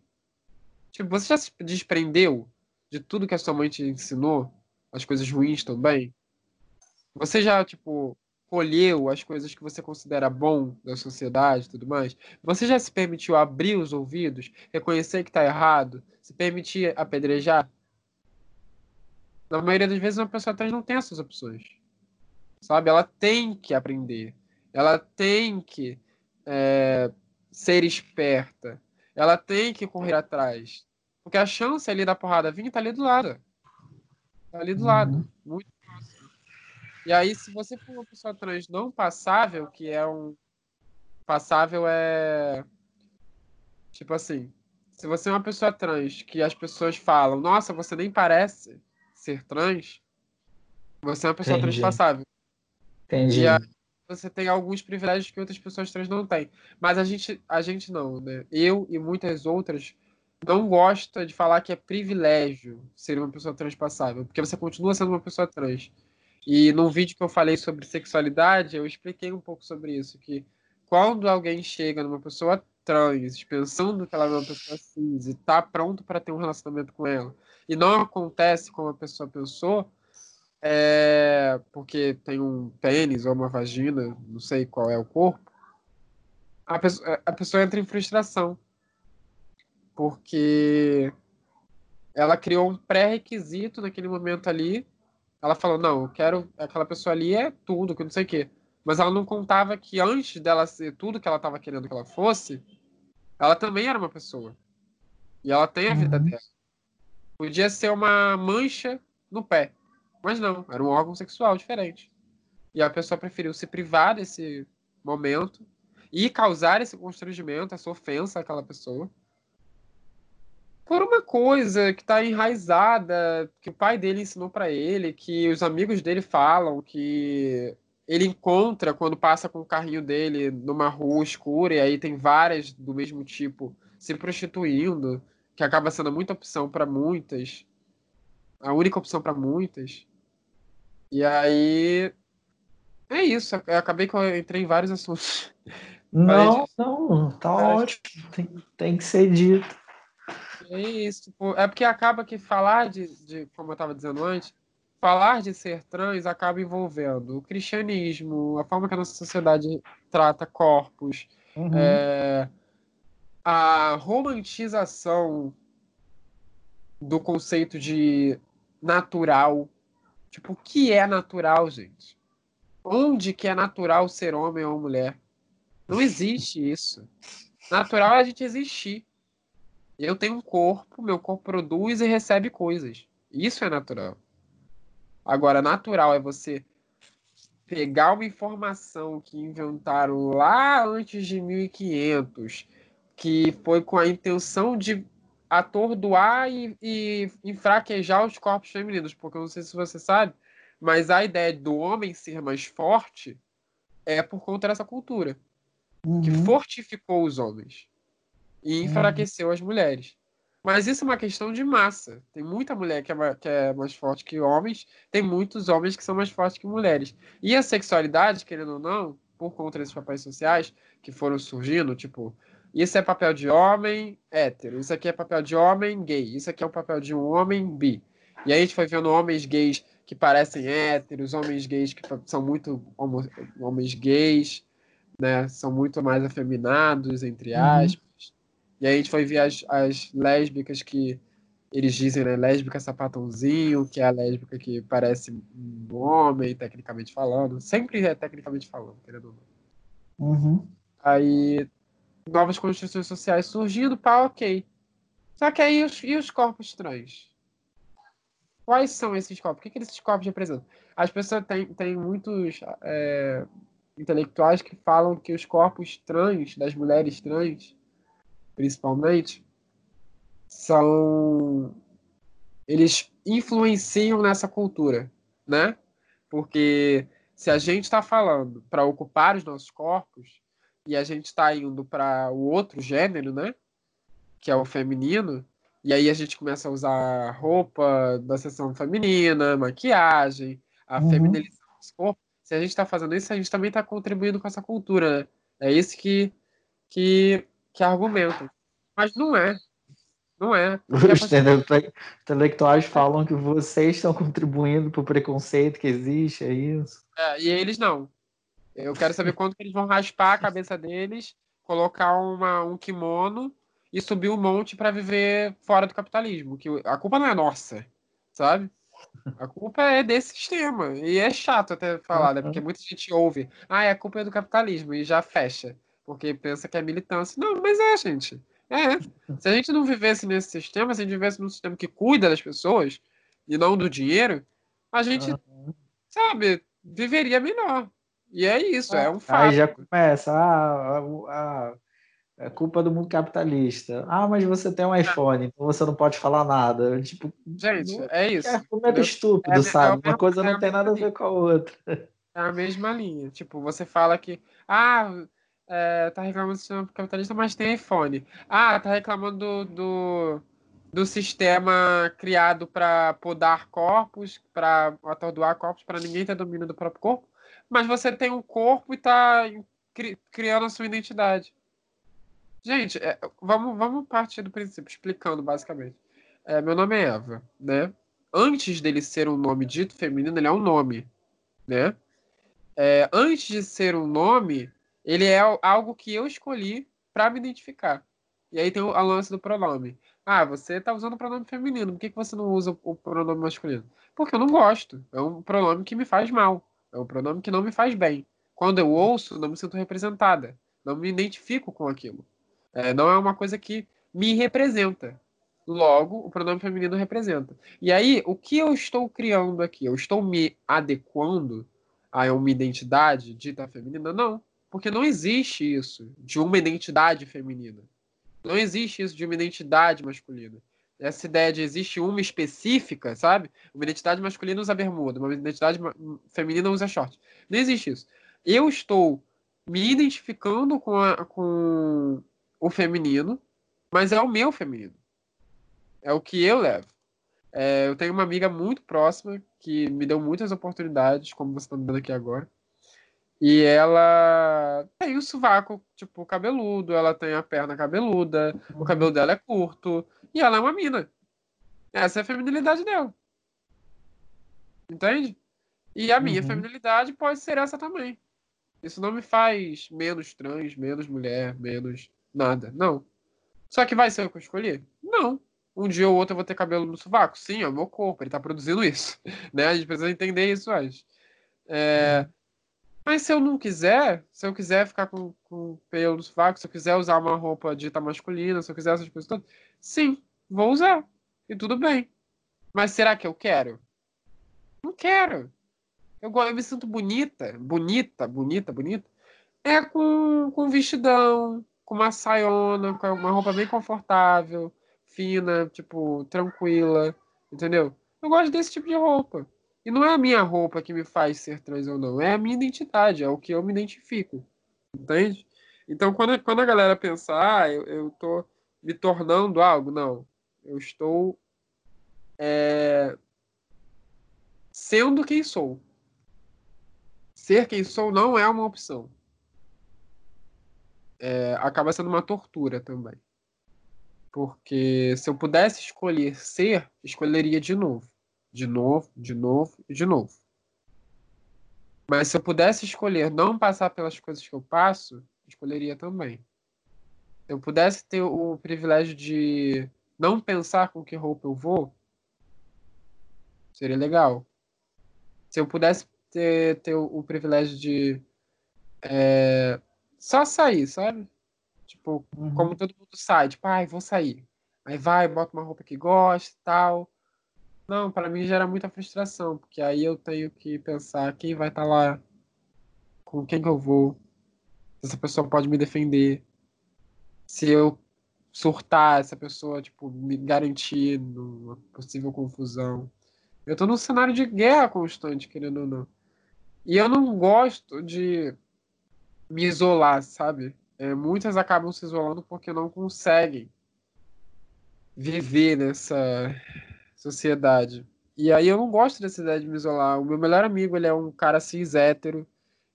Tipo, você já se desprendeu de tudo que a sua mãe te ensinou? As coisas ruins também? Você já, tipo, colheu as coisas que você considera bom da sociedade e tudo mais? Você já se permitiu abrir os ouvidos, reconhecer que está errado, se permitir apedrejar? Na maioria das vezes, uma pessoa trans não tem essas opções sabe? Ela tem que aprender, ela tem que é, ser esperta, ela tem que correr atrás, porque a chance ali da porrada vir tá ali do lado, ali do uhum. lado, muito próximo. E aí, se você for uma pessoa trans não passável, que é um passável é tipo assim, se você é uma pessoa trans que as pessoas falam, nossa, você nem parece ser trans, você é uma pessoa Entendi. transpassável. Entendi. E aí você tem alguns privilégios que outras pessoas trans não têm. Mas a gente, a gente não, né? Eu e muitas outras não gosta de falar que é privilégio ser uma pessoa transpassável, porque você continua sendo uma pessoa trans. E num vídeo que eu falei sobre sexualidade, eu expliquei um pouco sobre isso, que quando alguém chega numa pessoa trans, pensando que ela é uma pessoa cis e tá pronto para ter um relacionamento com ela, e não acontece como a pessoa pensou, é, porque tem um pênis ou uma vagina, não sei qual é o corpo, a a pessoa entra em frustração. Porque ela criou um pré-requisito naquele momento ali. Ela falou, não, eu quero. Aquela pessoa ali é tudo, que não sei o quê. Mas ela não contava que antes dela ser tudo que ela estava querendo que ela fosse, ela também era uma pessoa. E ela tem a vida uhum. dela. Podia ser uma mancha no pé. Mas não, era um órgão sexual diferente. E a pessoa preferiu se privar desse momento e causar esse constrangimento, essa ofensa àquela pessoa. Por uma coisa que está enraizada, que o pai dele ensinou para ele, que os amigos dele falam, que ele encontra quando passa com o carrinho dele numa rua escura e aí tem várias do mesmo tipo se prostituindo, que acaba sendo muita opção para muitas, a única opção para muitas. E aí é isso, eu acabei que eu entrei em vários assuntos. Não, não, tá ótimo, tem, tem que ser dito. É isso, tipo, é porque acaba que falar de, de como eu estava dizendo antes, falar de ser trans acaba envolvendo o cristianismo, a forma que a nossa sociedade trata corpos, uhum. é, a romantização do conceito de natural. Tipo, o que é natural, gente? Onde que é natural ser homem ou mulher? Não existe isso. Natural é a gente existir. Eu tenho um corpo, meu corpo produz e recebe coisas. Isso é natural. Agora, natural é você pegar uma informação que inventaram lá antes de 1500, que foi com a intenção de atordoar e, e enfraquejar os corpos femininos, porque eu não sei se você sabe, mas a ideia do homem ser mais forte é por conta dessa cultura, uhum. que fortificou os homens e uhum. enfraqueceu as mulheres. Mas isso é uma questão de massa. Tem muita mulher que é, que é, mais forte que homens, tem muitos homens que são mais fortes que mulheres. E a sexualidade, querendo ou não, por conta desses papéis sociais que foram surgindo, tipo, isso é papel de homem hétero, isso aqui é papel de homem gay, isso aqui é o papel de um homem bi. E aí a gente foi vendo homens gays que parecem héteros, homens gays que são muito homo, homens gays, né? São muito mais afeminados, entre uhum. aspas. Uhum. E aí a gente foi ver as, as lésbicas que eles dizem, né? Lésbica sapatãozinho, que é a lésbica que parece um homem, tecnicamente falando. Sempre é tecnicamente falando, querendo ou não. Uhum. Aí, novas construções sociais surgindo, pá, ok. Só que aí, os, e os corpos trans? Quais são esses corpos? O que, que esses corpos representam? As pessoas têm, têm muitos é, intelectuais que falam que os corpos trans, das mulheres trans, principalmente, são eles influenciam nessa cultura, né? Porque se a gente está falando para ocupar os nossos corpos e a gente está indo para o outro gênero, né? Que é o feminino, e aí a gente começa a usar roupa da seção feminina, maquiagem, a uhum. feminilização dos corpos. Se a gente está fazendo isso, a gente também está contribuindo com essa cultura, né? É isso que, que que argumentam. Mas não é. Não é. Os intelectuais falam que vocês estão contribuindo para o preconceito que existe, é isso? É, e eles não. Eu quero saber quanto que eles vão raspar a cabeça deles, colocar uma, um kimono e subir o um monte para viver fora do capitalismo. Que a culpa não é nossa, sabe? A culpa é desse sistema. E é chato até falar, né? Porque muita gente ouve, ah, é a culpa é do capitalismo, e já fecha porque pensa que é militância. Não, mas é, gente. É. Se a gente não vivesse nesse sistema, se a gente vivesse num sistema que cuida das pessoas e não do dinheiro, a gente, uhum. sabe, viveria melhor. E é isso, é um fato. Aí já começa, ah, culpa do mundo capitalista. Ah, mas você tem um iPhone, então você não pode falar nada. Tipo, gente, é isso. É argumento estúpido, é, sabe? É Uma coisa não tem nada a ver com a outra. É a mesma linha. Tipo, você fala que, ah, é, tá reclamando do sistema capitalista, mas tem iPhone. Ah, tá reclamando do, do, do sistema criado para podar corpos, para atordoar corpos, para ninguém ter domínio do próprio corpo. Mas você tem um corpo e tá cri, criando a sua identidade. Gente, é, vamos, vamos partir do princípio, explicando basicamente. É, meu nome é Eva, né? Antes dele ser um nome dito feminino, ele é um nome, né? É, antes de ser um nome, ele é algo que eu escolhi para me identificar. E aí tem o, lance do pronome. Ah, você tá usando o pronome feminino, por que, que você não usa o pronome masculino? Porque eu não gosto. É um pronome que me faz mal. É um pronome que não me faz bem. Quando eu ouço, não me sinto representada. Não me identifico com aquilo. É, não é uma coisa que me representa. Logo, o pronome feminino representa. E aí, o que eu estou criando aqui? Eu estou me adequando a uma identidade dita feminina? Não. Porque não existe isso de uma identidade feminina. Não existe isso de uma identidade masculina. Essa ideia de existe uma específica, sabe? Uma identidade masculina usa bermuda, uma identidade feminina usa short. Não existe isso. Eu estou me identificando com, a, com o feminino, mas é o meu feminino. É o que eu levo. É, eu tenho uma amiga muito próxima que me deu muitas oportunidades, como você está me dando aqui agora. E ela tem o sovaco, tipo, cabeludo, ela tem a perna cabeluda, o cabelo dela é curto, e ela é uma mina. Essa é a feminilidade dela. Entende? E a minha uhum. feminilidade pode ser essa também. Isso não me faz menos trans, menos mulher, menos nada. Não. Só que vai ser o que eu escolhi? Não. Um dia ou outro eu vou ter cabelo no sovaco? Sim, é o meu corpo, ele tá produzindo isso. [laughs] Né? A gente precisa entender isso antes. É... Uhum. Mas se eu não quiser, se eu quiser ficar com, com pelo no sovaco, se eu quiser usar uma roupa dita masculina, se eu quiser essas coisas todas, sim, vou usar. E tudo bem. Mas será que eu quero? Não quero. Eu, eu me sinto bonita, bonita, bonita, bonita. É com, com vestidão, com uma saiona, com uma roupa bem confortável, fina, tipo, tranquila, entendeu? Eu gosto desse tipo de roupa. E não é a minha roupa que me faz ser trans ou não, é a minha identidade, é o que eu me identifico, entende? Então, quando, quando a galera pensar, ah, eu, eu tô me tornando algo, não. Eu estou é, sendo quem sou. Ser quem sou não é uma opção. É, acaba sendo uma tortura também. Porque se eu pudesse escolher ser, escolheria de novo. De novo, de novo e de novo. Mas se eu pudesse escolher não passar pelas coisas que eu passo, escolheria também. Se eu pudesse ter o privilégio de não pensar com que roupa eu vou, seria legal. Se eu pudesse ter, ter o, o privilégio de é, só sair, sabe? Tipo, uhum. como todo mundo sai, tipo, ai, vou sair. Aí vai, bota uma roupa que gosta e tal. Não, para mim gera muita frustração, porque aí eu tenho que pensar quem vai estar tá lá, com quem que eu vou, se essa pessoa pode me defender, se eu surtar, essa pessoa, tipo, me garantir numa possível confusão. Eu tô num cenário de guerra constante, querendo ou não. E eu não gosto de me isolar, sabe? É, muitas acabam se isolando porque não conseguem viver nessa sociedade. E aí eu não gosto dessa ideia de me isolar. O meu melhor amigo, ele é um cara cis hétero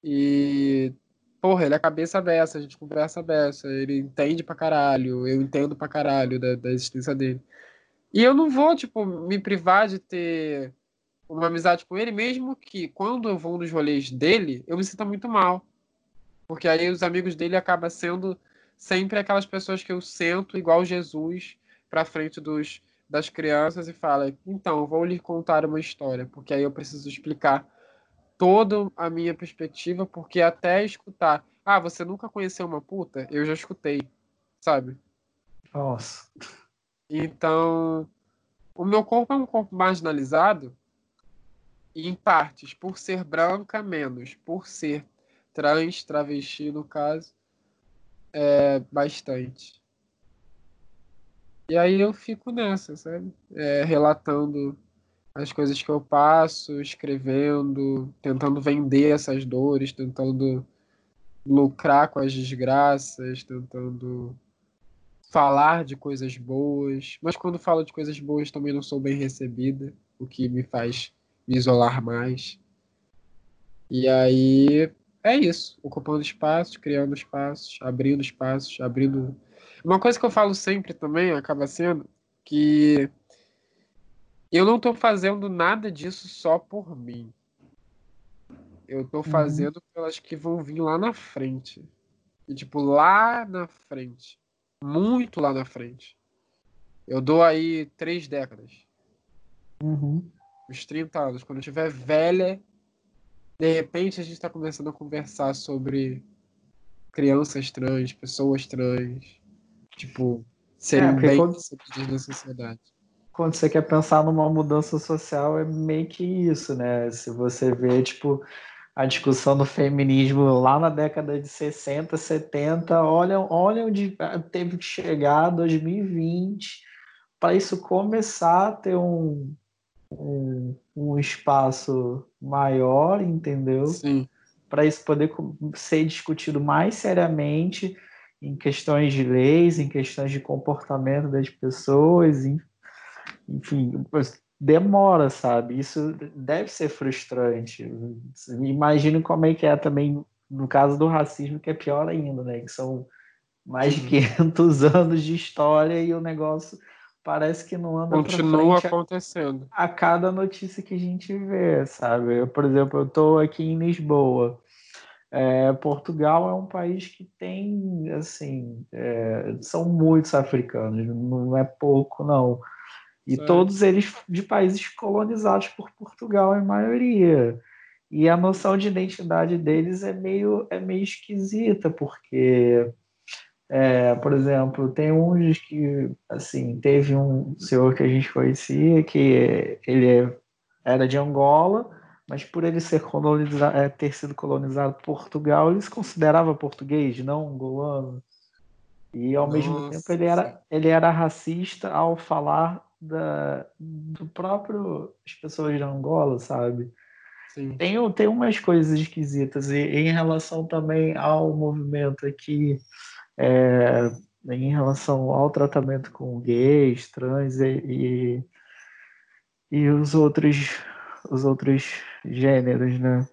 e porra, ele é cabeça dessa, a gente conversa dessa, ele entende pra caralho, eu entendo pra caralho da, da existência dele. E eu não vou, tipo, me privar de ter uma amizade com ele, mesmo que quando eu vou nos rolês dele, eu me sinta muito mal. Porque aí os amigos dele acabam sendo sempre aquelas pessoas que eu sento igual Jesus pra frente dos, das crianças e fala: então, vou lhe contar uma história, porque aí eu preciso explicar toda a minha perspectiva, porque até escutar, ah, você nunca conheceu uma puta? Eu já escutei, sabe? Nossa. Então, o meu corpo é um corpo marginalizado, em partes, por ser branca, menos, por ser trans, travesti, no caso, é bastante. E aí eu fico nessa, sabe? É, relatando as coisas que eu passo, escrevendo, tentando vender essas dores, tentando lucrar com as desgraças, tentando falar de coisas boas. Mas quando falo de coisas boas também não sou bem recebida, o que me faz me isolar mais. E aí é isso, ocupando espaços, criando espaços, abrindo espaços, abrindo. Uma coisa que eu falo sempre também acaba sendo que eu não estou fazendo nada disso só por mim. Eu estou uhum. fazendo uhum. pelas que vão vir lá na frente. E, tipo, lá na frente. Muito lá na frente. Eu dou aí três décadas. Uhum. Uns 30 anos. Quando eu estiver velha, de repente a gente está começando a conversar sobre crianças trans, pessoas trans. Tipo, serem é, bem quando... na sociedade quando você quer pensar numa mudança social, é meio que isso, né? Se você vê, tipo, a discussão do feminismo lá na década de 60, 70, olha, olha onde teve que chegar 2020 para isso começar a ter um, um, um espaço maior, entendeu? Sim. para isso poder ser discutido mais seriamente em questões de leis, em questões de comportamento das pessoas, enfim, demora, sabe? Isso deve ser frustrante. Imagino como é que é também no caso do racismo, que é pior ainda, né? Que são mais de 500 [laughs] anos de história e o negócio parece que não anda Continua acontecendo. A, a, cada notícia que a gente vê, sabe? Eu, por exemplo, eu estou aqui em Lisboa. É, Portugal é um país que tem, assim, é, são muitos africanos, não é pouco, não. E certo. todos eles de países colonizados por Portugal, em maioria. E a noção de identidade deles é meio, é meio esquisita, porque é, por exemplo, tem uns que, assim, teve um senhor que a gente conhecia que ele era de Angola, mas por ele ser colonizado, é, ter sido colonizado por Portugal, ele se considerava português, não angolano. E ao Nossa, mesmo tempo ele era, ele era racista ao falar da, do próprio as pessoas de Angola, sabe? Sim. Tem, tem umas coisas esquisitas. E em relação também ao movimento aqui é, em relação ao tratamento com gays, trans e, e, e os outros os outros gêneros, né?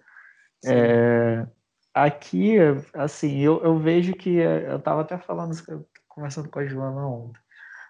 É, aqui, assim, eu, eu vejo que eu estava até falando, conversando com a Joana ontem,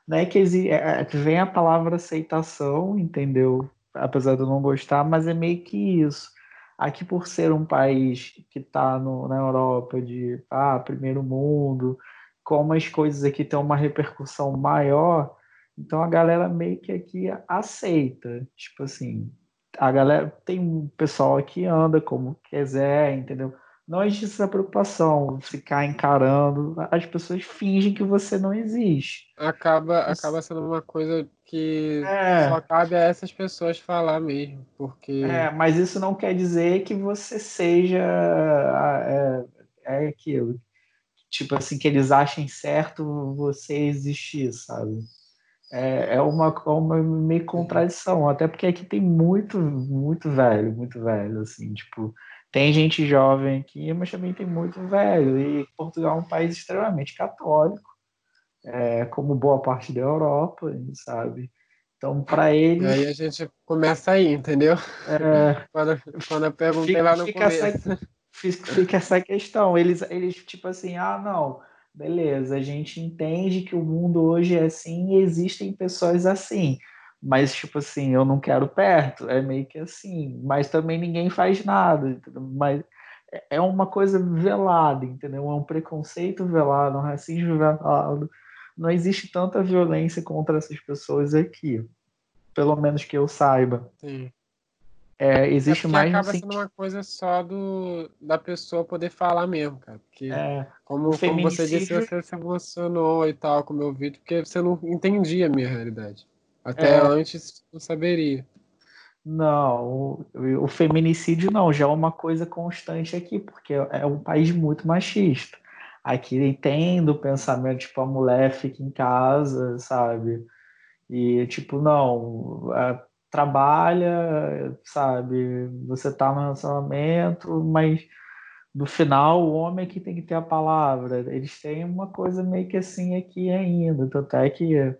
não é que é, é, vem a palavra aceitação, entendeu? Apesar de eu não gostar, mas é meio que isso. Aqui, por ser um país que está na Europa de ah, primeiro mundo, como as coisas aqui têm uma repercussão maior, então a galera meio que aqui aceita. Tipo assim, a galera tem um pessoal que anda como quiser, entendeu? Não existe essa preocupação, ficar encarando. As pessoas fingem que você não existe. Acaba, acaba sendo uma coisa que é. só cabe a essas pessoas falar mesmo, porque... É, mas isso não quer dizer que você seja... É, é aquilo. Tipo assim, que eles achem certo você existir, sabe? É, é uma, uma meio contradição, até porque aqui tem muito, muito velho, muito velho, assim, tipo... Tem gente jovem aqui, mas também tem muito velho. E Portugal é um país extremamente católico, é, como boa parte da Europa, sabe? Então, para eles. Aí a gente começa aí, entendeu? É, quando, quando eu perguntei fica, lá no fica começo. [laughs] Essa, fica essa questão. Eles, eles, tipo assim, ah, não, beleza, a gente entende que o mundo hoje é assim e existem pessoas assim mas tipo assim, eu não quero perto, é meio que assim, mas também ninguém faz nada, entendeu? mas é, é uma coisa velada, entendeu? É um preconceito velado, um racismo velado. Não existe tanta violência contra essas pessoas aqui, pelo menos que eu saiba. Sim. É, existe é mais acaba sendo uma coisa só do da pessoa poder falar mesmo, cara. Porque é, como, como você disse, você se emocionou e tal com o meu vídeo, porque você não entendia a minha realidade. Até é... antes não saberia. Não, o, o, feminicídio não, já é uma coisa constante aqui, porque é um país muito machista. Aqui tem do pensamento, tipo, a mulher fica em casa, sabe? E, tipo, não, é, trabalha, sabe? Você tá no relacionamento, mas no final o homem é que tem que ter a palavra. Eles têm uma coisa meio que assim aqui ainda, tanto é que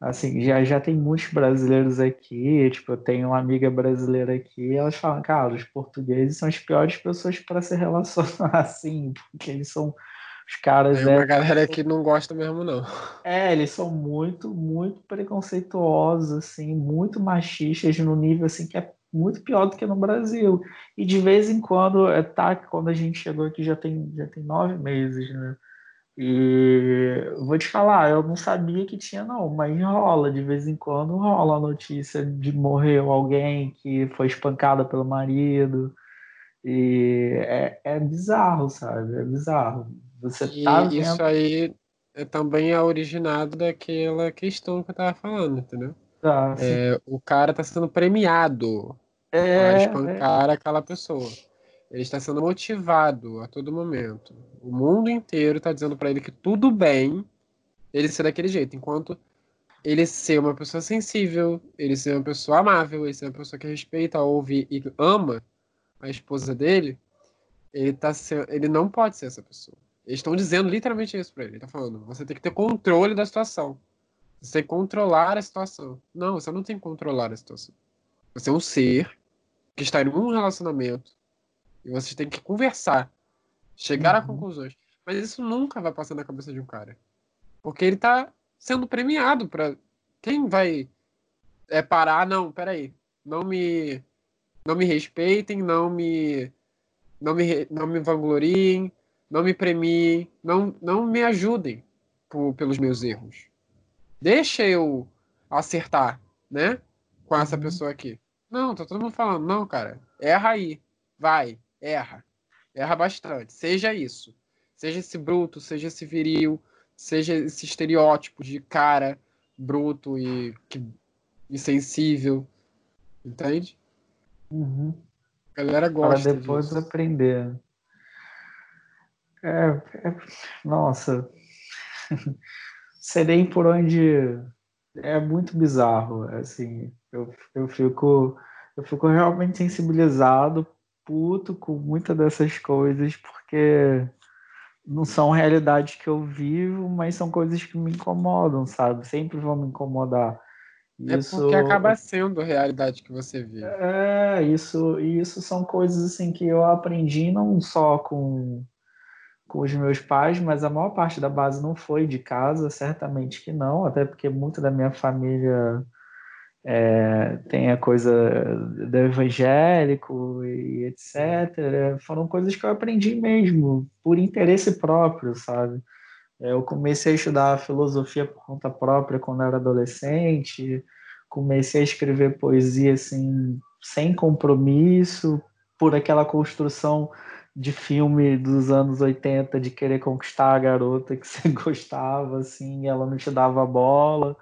Assim, já, já tem muitos brasileiros aqui, tipo, eu tenho uma amiga brasileira aqui, elas falam, cara, os portugueses são as piores pessoas para se relacionar [laughs] assim, porque eles são os caras. Tem uma é, galera que não gosta mesmo, não. É, eles são muito, muito preconceituosos, assim, muito machistas no nível assim que é muito pior do que no Brasil. E de vez em quando, é, tá, quando a gente chegou aqui já tem, já tem nove meses, né? E vou te falar, eu não sabia que tinha, não, mas rola, de vez em quando rola a notícia de morrer alguém que foi espancada pelo marido. E é, é bizarro, sabe? É bizarro. Você e tá vendo... isso aí é, também é originado daquela questão que eu tava falando, entendeu? Tá, é, o cara tá sendo premiado é, a espancar é. aquela pessoa. Ele está sendo motivado a todo momento. O mundo inteiro está dizendo para ele que tudo bem ele ser daquele jeito, enquanto ele ser uma pessoa sensível, ele ser uma pessoa amável, ele ser uma pessoa que respeita, ouve e ama a esposa dele, ele tá sendo, ele não pode ser essa pessoa. Eles estão dizendo literalmente isso para ele. Ele tá falando, você tem que ter controle da situação. Você tem que controlar a situação. Não, você não tem que controlar a situação. Você é um ser que está em um relacionamento e você tem que conversar, chegar uhum. a conclusões. Mas isso nunca vai passar na cabeça de um cara. Porque ele tá sendo premiado para quem vai é parar, não, peraí, não me não me respeitem, não me não me não me vangloriem, não me premiem, não não me ajudem por, pelos meus erros. Deixa eu acertar, né? Com essa uhum. pessoa aqui. Não, tá todo mundo falando, não, cara, erra aí, vai, erra, erra bastante, seja isso, seja esse bruto, seja esse viril, seja esse estereótipo de cara bruto e, que, insensível, entende? Uhum. A galera gosta Para depois disso. aprender. É, é, nossa, [laughs] serei por onde é muito bizarro, assim, eu, eu fico eu fico realmente sensibilizado, puto com muitas dessas coisas, porque não são realidades que eu vivo, mas são coisas que me incomodam, sabe? Sempre vão me incomodar. Isso... É porque acaba sendo a realidade que você vive. É, isso, isso são coisas assim que eu aprendi não só com com os meus pais, mas a maior parte da base não foi de casa, certamente que não, até porque muito da minha família é, tem a coisa do evangélico e etc. Foram coisas que eu aprendi mesmo, por interesse próprio, sabe? É, eu comecei a estudar filosofia por conta própria quando era adolescente, comecei a escrever poesia assim, sem compromisso, por aquela construção de filme dos anos 80 de querer conquistar a garota que [laughs] você gostava, assim, ela não te dava bola.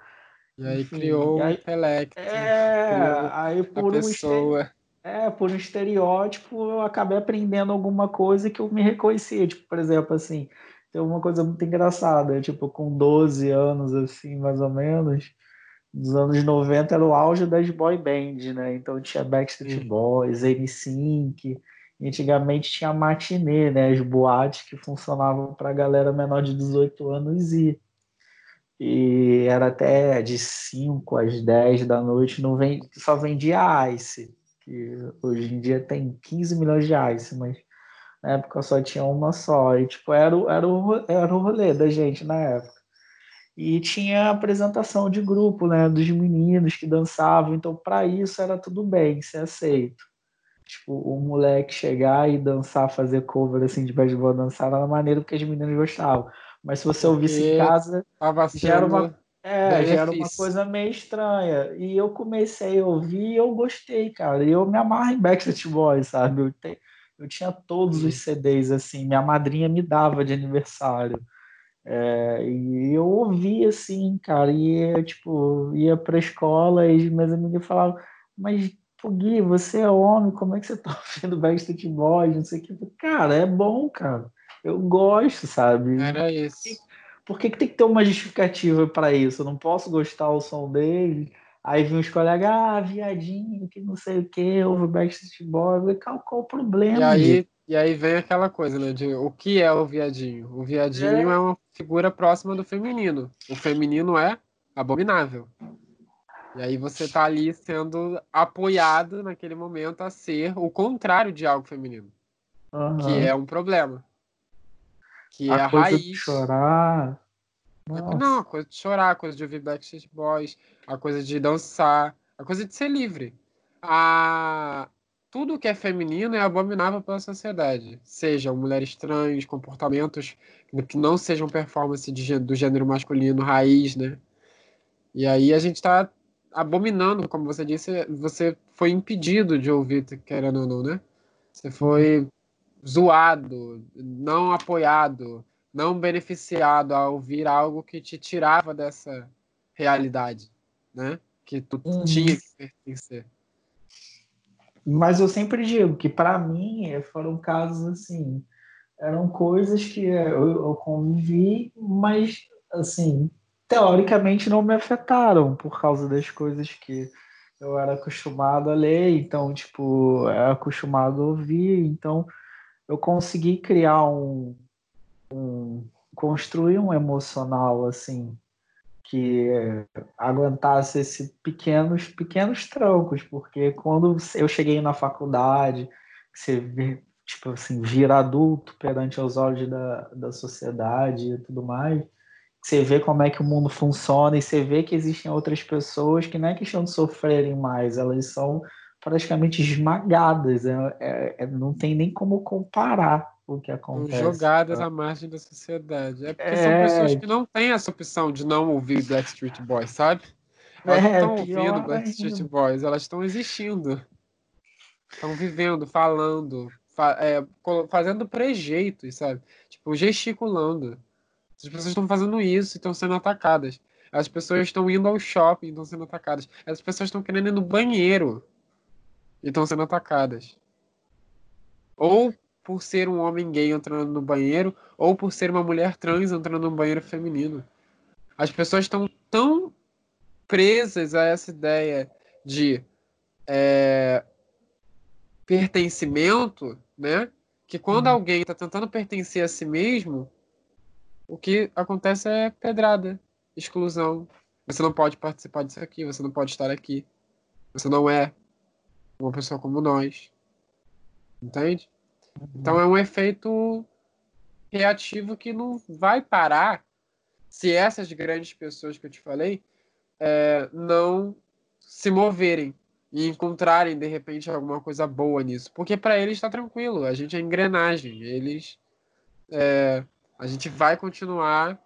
E aí Enfim, criou o intelecto. É, aí por um, pessoa. é, por um estereótipo eu acabei aprendendo alguma coisa que eu me reconhecia. Tipo, por exemplo, assim, tem uma coisa muito engraçada, tipo, com 12 anos, assim, mais ou menos, nos anos 90 era o auge das boy band, né? Então tinha Backstreet Boys, N-Sync, Antigamente tinha matinê, né? As boates que funcionavam para galera menor de 18 anos ir. E era até de 5 às 10 da noite, não vem, só vendia Ice, que hoje em dia tem 15 milhões de Ice, mas na época só tinha uma só. E tipo, era, era, o, era o rolê da gente na época. E tinha apresentação de grupo, né? Dos meninos que dançavam, então para isso era tudo bem, ser aceito. Tipo, o moleque chegar e dançar, fazer cover assim de baseball, dançar era maneiro porque as meninas gostavam. Mas se você ouvisse em casa, já era uma, é, já era uma coisa meio estranha. E eu comecei a ouvir e eu gostei, cara. E eu me amarro em Backstreet Boys, sabe? Eu, te, eu tinha todos os CDs, assim. Minha madrinha me dava de aniversário. É, e eu ouvia, assim, cara. E, eu, tipo, ia pra escola e meus amigos falavam, mas Pô, Gui, você é homem, como é que você tá [laughs] ouvindo Backstreet Boys, não sei o que. Cara, é bom, cara. Eu gosto, sabe? Era isso. Por que, que tem que ter uma justificativa para isso? Eu não posso gostar o som dele. Aí vem os colegas, ah, viadinho, que não sei o que, ouve Backstreet Boys. Qual, qual o problema? E aí, e aí vem aquela coisa, né? De o que é o viadinho? O viadinho é, é uma figura próxima do feminino. O feminino é abominável. E aí você tá ali sendo apoiado naquele momento a ser o contrário de algo feminino. Uhum. Que é um problema. Que a é a coisa raiz. De chorar. Nossa. Não, a coisa de chorar, a coisa de ouvir Backstreet Boys, a coisa de dançar, a coisa de ser livre. A... Tudo que é feminino é abominável pela sociedade. Sejam mulheres trans, comportamentos que não sejam performance de, do gênero masculino raiz, né? E aí a gente tá abominando, como você disse, você foi impedido de ouvir, querendo ou não, né? Você foi zoado, não apoiado, não beneficiado a ouvir algo que te tirava dessa realidade, né? Que tu uhum. tinha que pertencer. Mas eu sempre digo que para mim foram casos assim, eram coisas que eu, eu convivi, mas assim, teoricamente não me afetaram por causa das coisas que eu era acostumado a ler, então, tipo, era acostumado a ouvir, então eu consegui criar um, um construir um emocional assim que aguentasse esses pequenos pequenos trancos, porque quando eu cheguei na faculdade, você vê, tipo assim, vira adulto perante os olhos da, da sociedade e tudo mais, você vê como é que o mundo funciona e você vê que existem outras pessoas que não é questão de sofrerem mais, elas são praticamente esmagadas, é, é, é não tem nem como comparar o que acontece. Jogadas à margem da sociedade. É porque é... são pessoas que não têm essa opção de não ouvir Backstreet Boys, sabe? Elas é, estão ouvindo Backstreet Boys, elas estão existindo. Estão vivendo, falando, fa é, fazendo prejeitos, sabe? Tipo, gesticulando. As pessoas estão fazendo isso e estão sendo atacadas. As pessoas estão indo ao shopping e estão sendo atacadas. As pessoas estão querendo ir no banheiro e estão sendo atacadas. Ou por ser um homem gay entrando no banheiro, ou por ser uma mulher trans entrando no banheiro feminino. As pessoas estão tão presas a essa ideia de é, pertencimento, né? Que quando uhum. alguém está tentando pertencer a si mesmo, o que acontece é pedrada, exclusão. Você não pode participar disso aqui, você não pode estar aqui. Você não é uma pessoa como nós. Entende? Então é um efeito reativo que não vai parar se essas grandes pessoas que eu te falei é, não se moverem e encontrarem de repente alguma coisa boa nisso, porque para eles está tranquilo, a gente é engrenagem, eles é, a gente vai continuar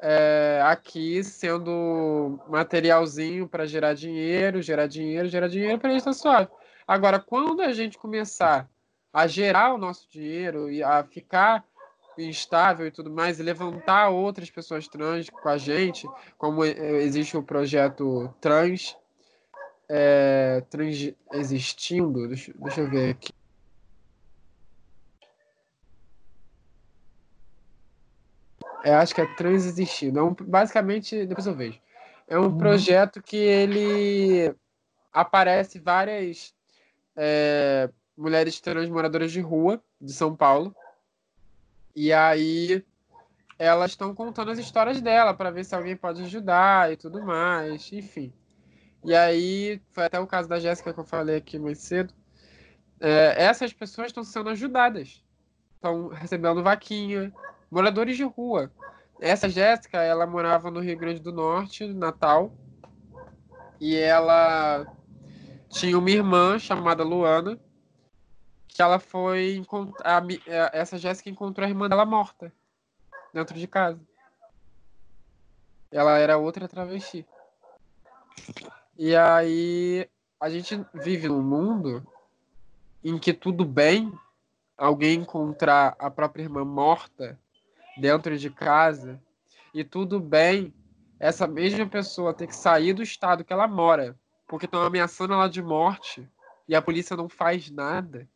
é, aqui sendo materialzinho para gerar dinheiro, gerar dinheiro, gerar dinheiro para eles está suave. Agora, quando a gente começar a gerar o nosso dinheiro e a ficar instável e tudo mais, e levantar outras pessoas trans com a gente, como é, existe o projeto Trans, é, trans existindo, deixa, deixa eu ver aqui. É, acho que é trans existindo. É basicamente, depois eu vejo. É um projeto que ele aparece várias é, mulheres trans moradoras de rua de São Paulo. E aí elas estão contando as histórias dela para ver se alguém pode ajudar e tudo mais, enfim. E aí foi até o caso da Jéssica que eu falei aqui mais cedo. É, essas pessoas estão sendo ajudadas, estão recebendo vaquinha, moradores de rua. Essa Jéssica, ela morava no Rio Grande do Norte, Natal, e ela tinha uma irmã chamada Luana, que ela foi encontrar. Essa Jéssica encontrou a irmã dela morta dentro de casa. Ela era outra travesti. E aí a gente vive num mundo em que tudo bem alguém encontrar a própria irmã morta dentro de casa e tudo bem essa mesma pessoa ter que sair do estado que ela mora porque estão ameaçando ela de morte e a polícia não faz nada.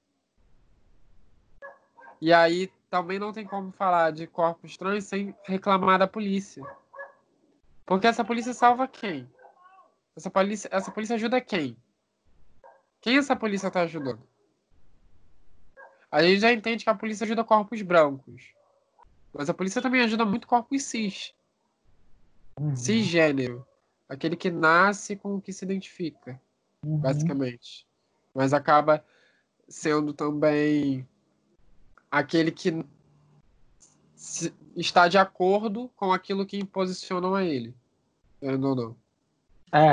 E aí também não tem como falar de corpos trans sem reclamar da polícia. Porque essa polícia salva quem? Essa polícia, essa polícia ajuda quem? Quem essa polícia está ajudando? A gente já entende que a polícia ajuda corpos brancos. Mas a polícia também ajuda muito corpos cis. Uhum. Cisgênero. Aquele que nasce com o que se identifica, uhum. basicamente. Mas acaba sendo também aquele que está de acordo com aquilo que imposicionam a ele. Querendo ou não. É,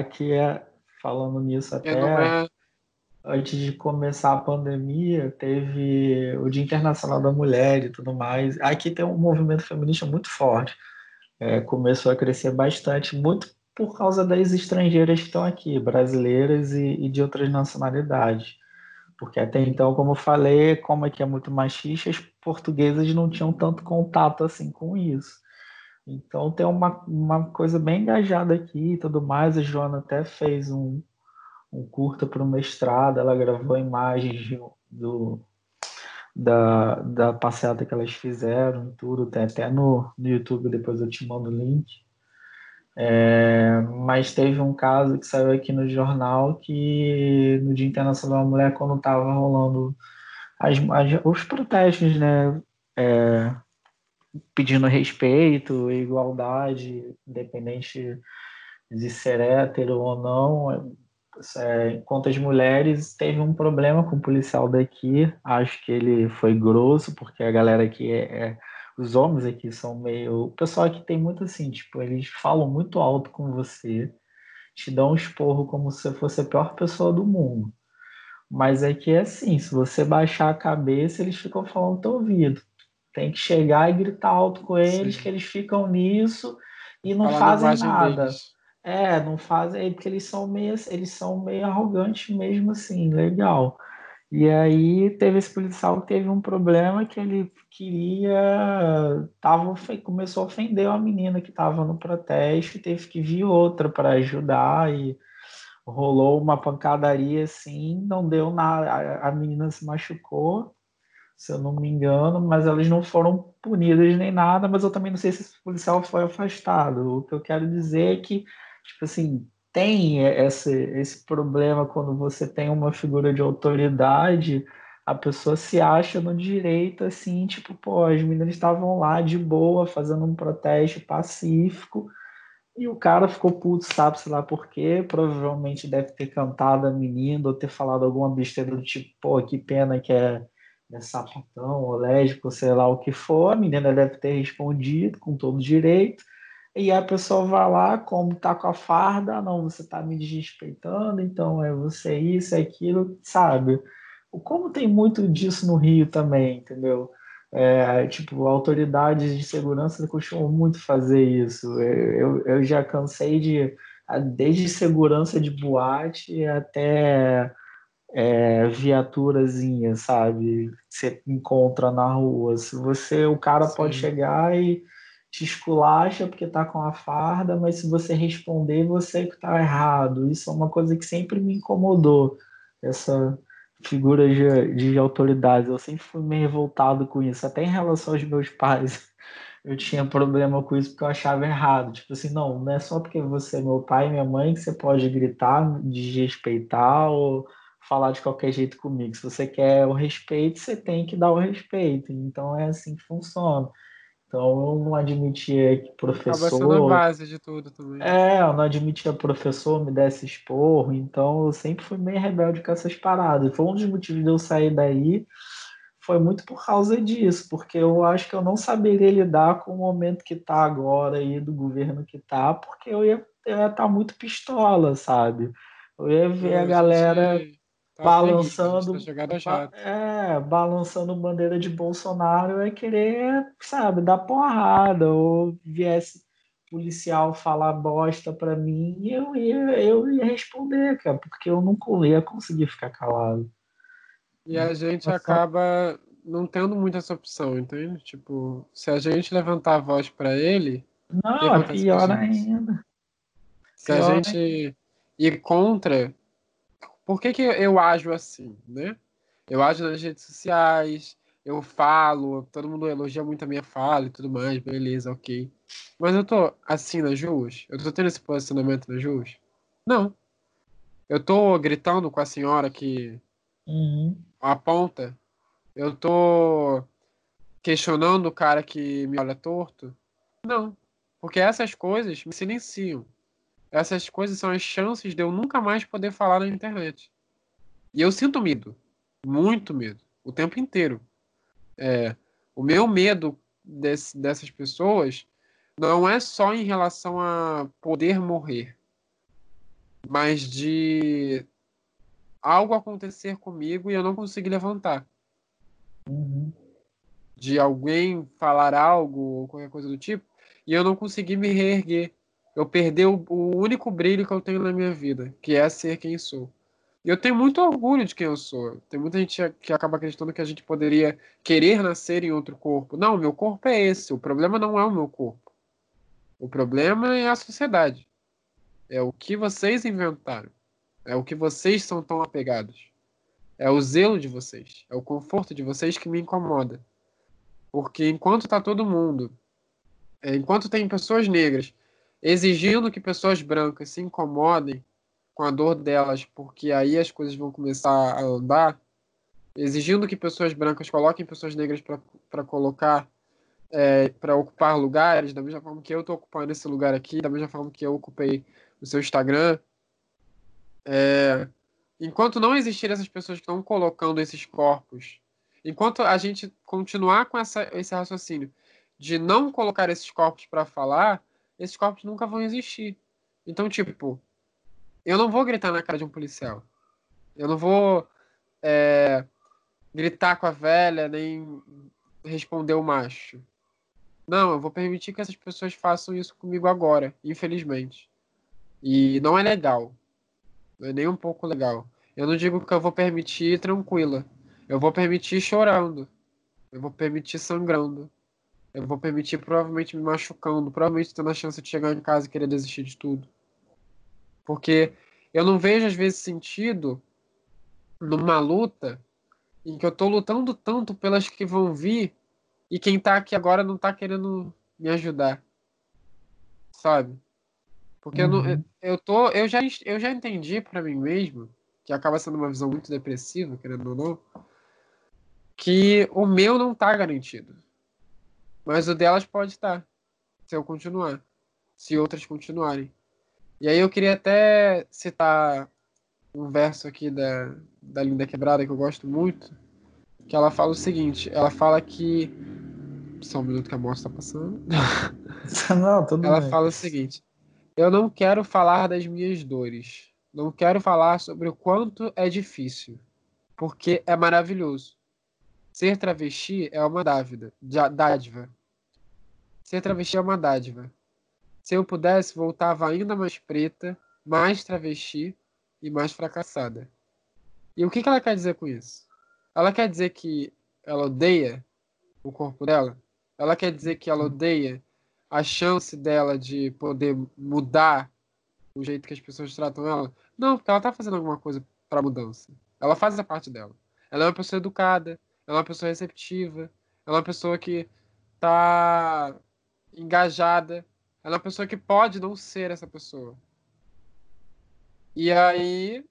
aqui é, falando nisso até. É... Antes de começar a pandemia, teve o Dia Internacional da Mulher e tudo mais. Aqui tem um movimento feminista muito forte. É, começou a crescer bastante, muito por causa das estrangeiras que estão aqui, brasileiras e, e de outras nacionalidades. Porque até então, como eu falei, como aqui é muito machista, as portuguesas não tinham tanto contato assim com isso. Então tem uma, uma coisa bem engajada aqui e tudo mais. A Joana até fez um, um curta para o mestrado, ela gravou imagens do, da, da passeata que elas fizeram, tudo, tem até no, no YouTube, depois eu te mando o link. É, mas teve um caso que saiu aqui no jornal que no Dia Internacional da Mulher, quando estava rolando as, as, os protestos, né? É, pedindo respeito, igualdade, independente de ser hétero ou não. É, enquanto as mulheres teve um problema com o policial daqui, acho que ele foi grosso, porque a galera aqui é, é os homens aqui são meio. O pessoal aqui tem muito assim, tipo, eles falam muito alto com você, te dão um esporro como se você fosse a pior pessoa do mundo. Mas aqui é assim, se você baixar a cabeça, eles ficam falando teu ouvido. Tem que chegar e gritar alto com eles, Sim. que eles ficam nisso e não Fala fazem nada. Deles. É, não fazem, é porque eles são meio, eles são meio arrogantes mesmo assim, legal. E aí teve esse policial que teve um problema que ele queria, tava, começou a ofender uma menina que estava no protesto teve que vir outra para ajudar e rolou uma pancadaria assim, não deu nada, a menina se machucou, se eu não me engano, mas elas não foram punidas nem nada, mas eu também não sei se esse policial foi afastado. O que eu quero dizer é que, tipo assim, tem esse, esse problema quando você tem uma figura de autoridade, a pessoa se acha no direito, assim, tipo, pô, as meninas estavam lá de boa, fazendo um protesto pacífico, e o cara ficou puto, sabe, sei lá por quê, provavelmente deve ter cantado a menina, ou ter falado alguma besteira do tipo, pô, que pena que é, é sapatão, ou lésbico, sei lá o que for, a menina deve ter respondido com todo direito, e a pessoa vai lá, como tá com a farda, não, você tá me desrespeitando, então é você isso, é aquilo, sabe? Como tem muito disso no Rio também, entendeu? É, tipo, autoridades de segurança costumam muito fazer isso. Eu, eu já cansei de, desde segurança de boate até é, viaturazinha, sabe? Você encontra na rua. Se você, o cara Sim. pode chegar e te esculacha porque tá com a farda, mas se você responder, você que tá errado. Isso é uma coisa que sempre me incomodou, essa figura de, de autoridade. Eu sempre fui meio revoltado com isso, até em relação aos meus pais. [laughs] Eu tinha problema com isso porque eu achava errado. Tipo assim, não, não é só porque você é meu pai e minha mãe que você pode gritar, desrespeitar ou falar de qualquer jeito comigo. Se você quer o respeito, você tem que dar o respeito. Então é assim que funciona. Então eu não admitia que professor. Acaba sendo a base de tudo também. É, eu não admitia professor me desse esporro, então eu sempre fui meio rebelde com essas paradas. Foi um dos motivos de eu sair daí, foi muito por causa disso, porque eu acho que eu não saberia lidar com o momento que tá agora aí, do governo que tá, porque eu ia, eu ia estar tá muito pistola, sabe? Eu ia ver eu a galera. Sei Tá balançando é, balançando bandeira de Bolsonaro é querer, sabe, dar porrada ou viesse policial falar bosta para mim, eu ia, eu ia responder, cara, porque eu não ia conseguir ficar calado. E a gente acaba não tendo muita essa opção, entende? Tipo, se a gente levantar a voz para ele, não, é pior ainda. Se pior a gente ainda. ir contra, por que, que eu ajo assim, né? Eu ajo nas redes sociais, eu falo, todo mundo elogia muito a minha fala e tudo mais, beleza, ok. Mas eu tô assim nas ruas? Eu tô tendo esse posicionamento nas ruas? Não. Eu tô gritando com a senhora que uhum. aponta? Eu tô questionando o cara que me olha torto? Não. Porque essas coisas me silenciam essas coisas são as chances de eu nunca mais poder falar na internet. E eu sinto medo, muito medo, o tempo inteiro. É, o meu medo desse, dessas pessoas não é só em relação a poder morrer, mas de algo acontecer comigo e eu não conseguir levantar. Uhum. De alguém falar algo ou qualquer coisa do tipo e eu não conseguir me reerguer eu perdi o, o, único brilho que eu tenho na minha vida, que é ser quem sou. E eu tenho muito orgulho de quem eu sou. Tem muita gente que acaba acreditando que a gente poderia querer nascer em outro corpo. Não, meu corpo é esse. O problema não é o meu corpo. O problema é a sociedade. É o que vocês inventaram. É o que vocês são tão apegados. É o zelo de vocês. É o conforto de vocês que me incomoda. Porque enquanto está todo mundo, é, enquanto tem pessoas negras exigindo que pessoas brancas se incomodem com a dor delas, porque aí as coisas vão começar a andar, exigindo que pessoas brancas coloquem pessoas negras para colocar, é, para ocupar lugares, da mesma forma que eu estou ocupando esse lugar aqui, da mesma forma que eu ocupei o seu Instagram. É, enquanto não existir essas pessoas que estão colocando esses corpos, enquanto a gente continuar com essa, esse raciocínio de não colocar esses corpos para falar, esses corpos nunca vão existir. Então, tipo, eu não vou gritar na cara de um policial. Eu não vou é, gritar com a velha, nem responder o macho. Não, eu vou permitir que essas pessoas façam isso comigo agora, infelizmente. E não é legal. Não é nem um pouco legal. Eu não digo que eu vou permitir tranquila. Eu vou permitir chorando. Eu vou permitir sangrando. Eu vou permitir provavelmente me machucando, provavelmente tendo a chance de chegar em casa e querer desistir de tudo. Porque eu não vejo às vezes sentido numa luta em que eu tô lutando tanto pelas que vão vir e quem tá aqui agora não tá querendo me ajudar. Sabe? Porque uhum. eu, não, eu, tô, eu já, eu já entendi para mim mesmo, que acaba sendo uma visão muito depressiva, querendo ou não, que o meu não tá garantido. Mas o delas pode estar, se eu continuar, se outras continuarem. E aí eu queria até citar um verso aqui da, da Linda Quebrada que eu gosto muito, que ela fala o seguinte, ela fala que só um minuto que a moto está passando. [laughs] Não, tudo ela bem. fala o seguinte: Eu não quero falar das minhas dores. Não quero falar sobre o quanto é difícil, porque é maravilhoso. Ser travesti é uma dávida, dádiva. Ser travesti é uma dádiva. Se eu pudesse, voltava ainda mais preta, mais travesti e mais fracassada. E o que, que ela quer dizer com isso? Ela quer dizer que ela odeia o corpo dela? Ela quer dizer que ela odeia a chance dela de poder mudar o jeito que as pessoas tratam ela? Não, porque ela tá fazendo alguma coisa para mudança. Ela faz a parte dela. Ela é uma pessoa educada, ela é uma pessoa receptiva, ela é uma pessoa que tá engajada, ela é uma pessoa que pode não ser essa pessoa. E aí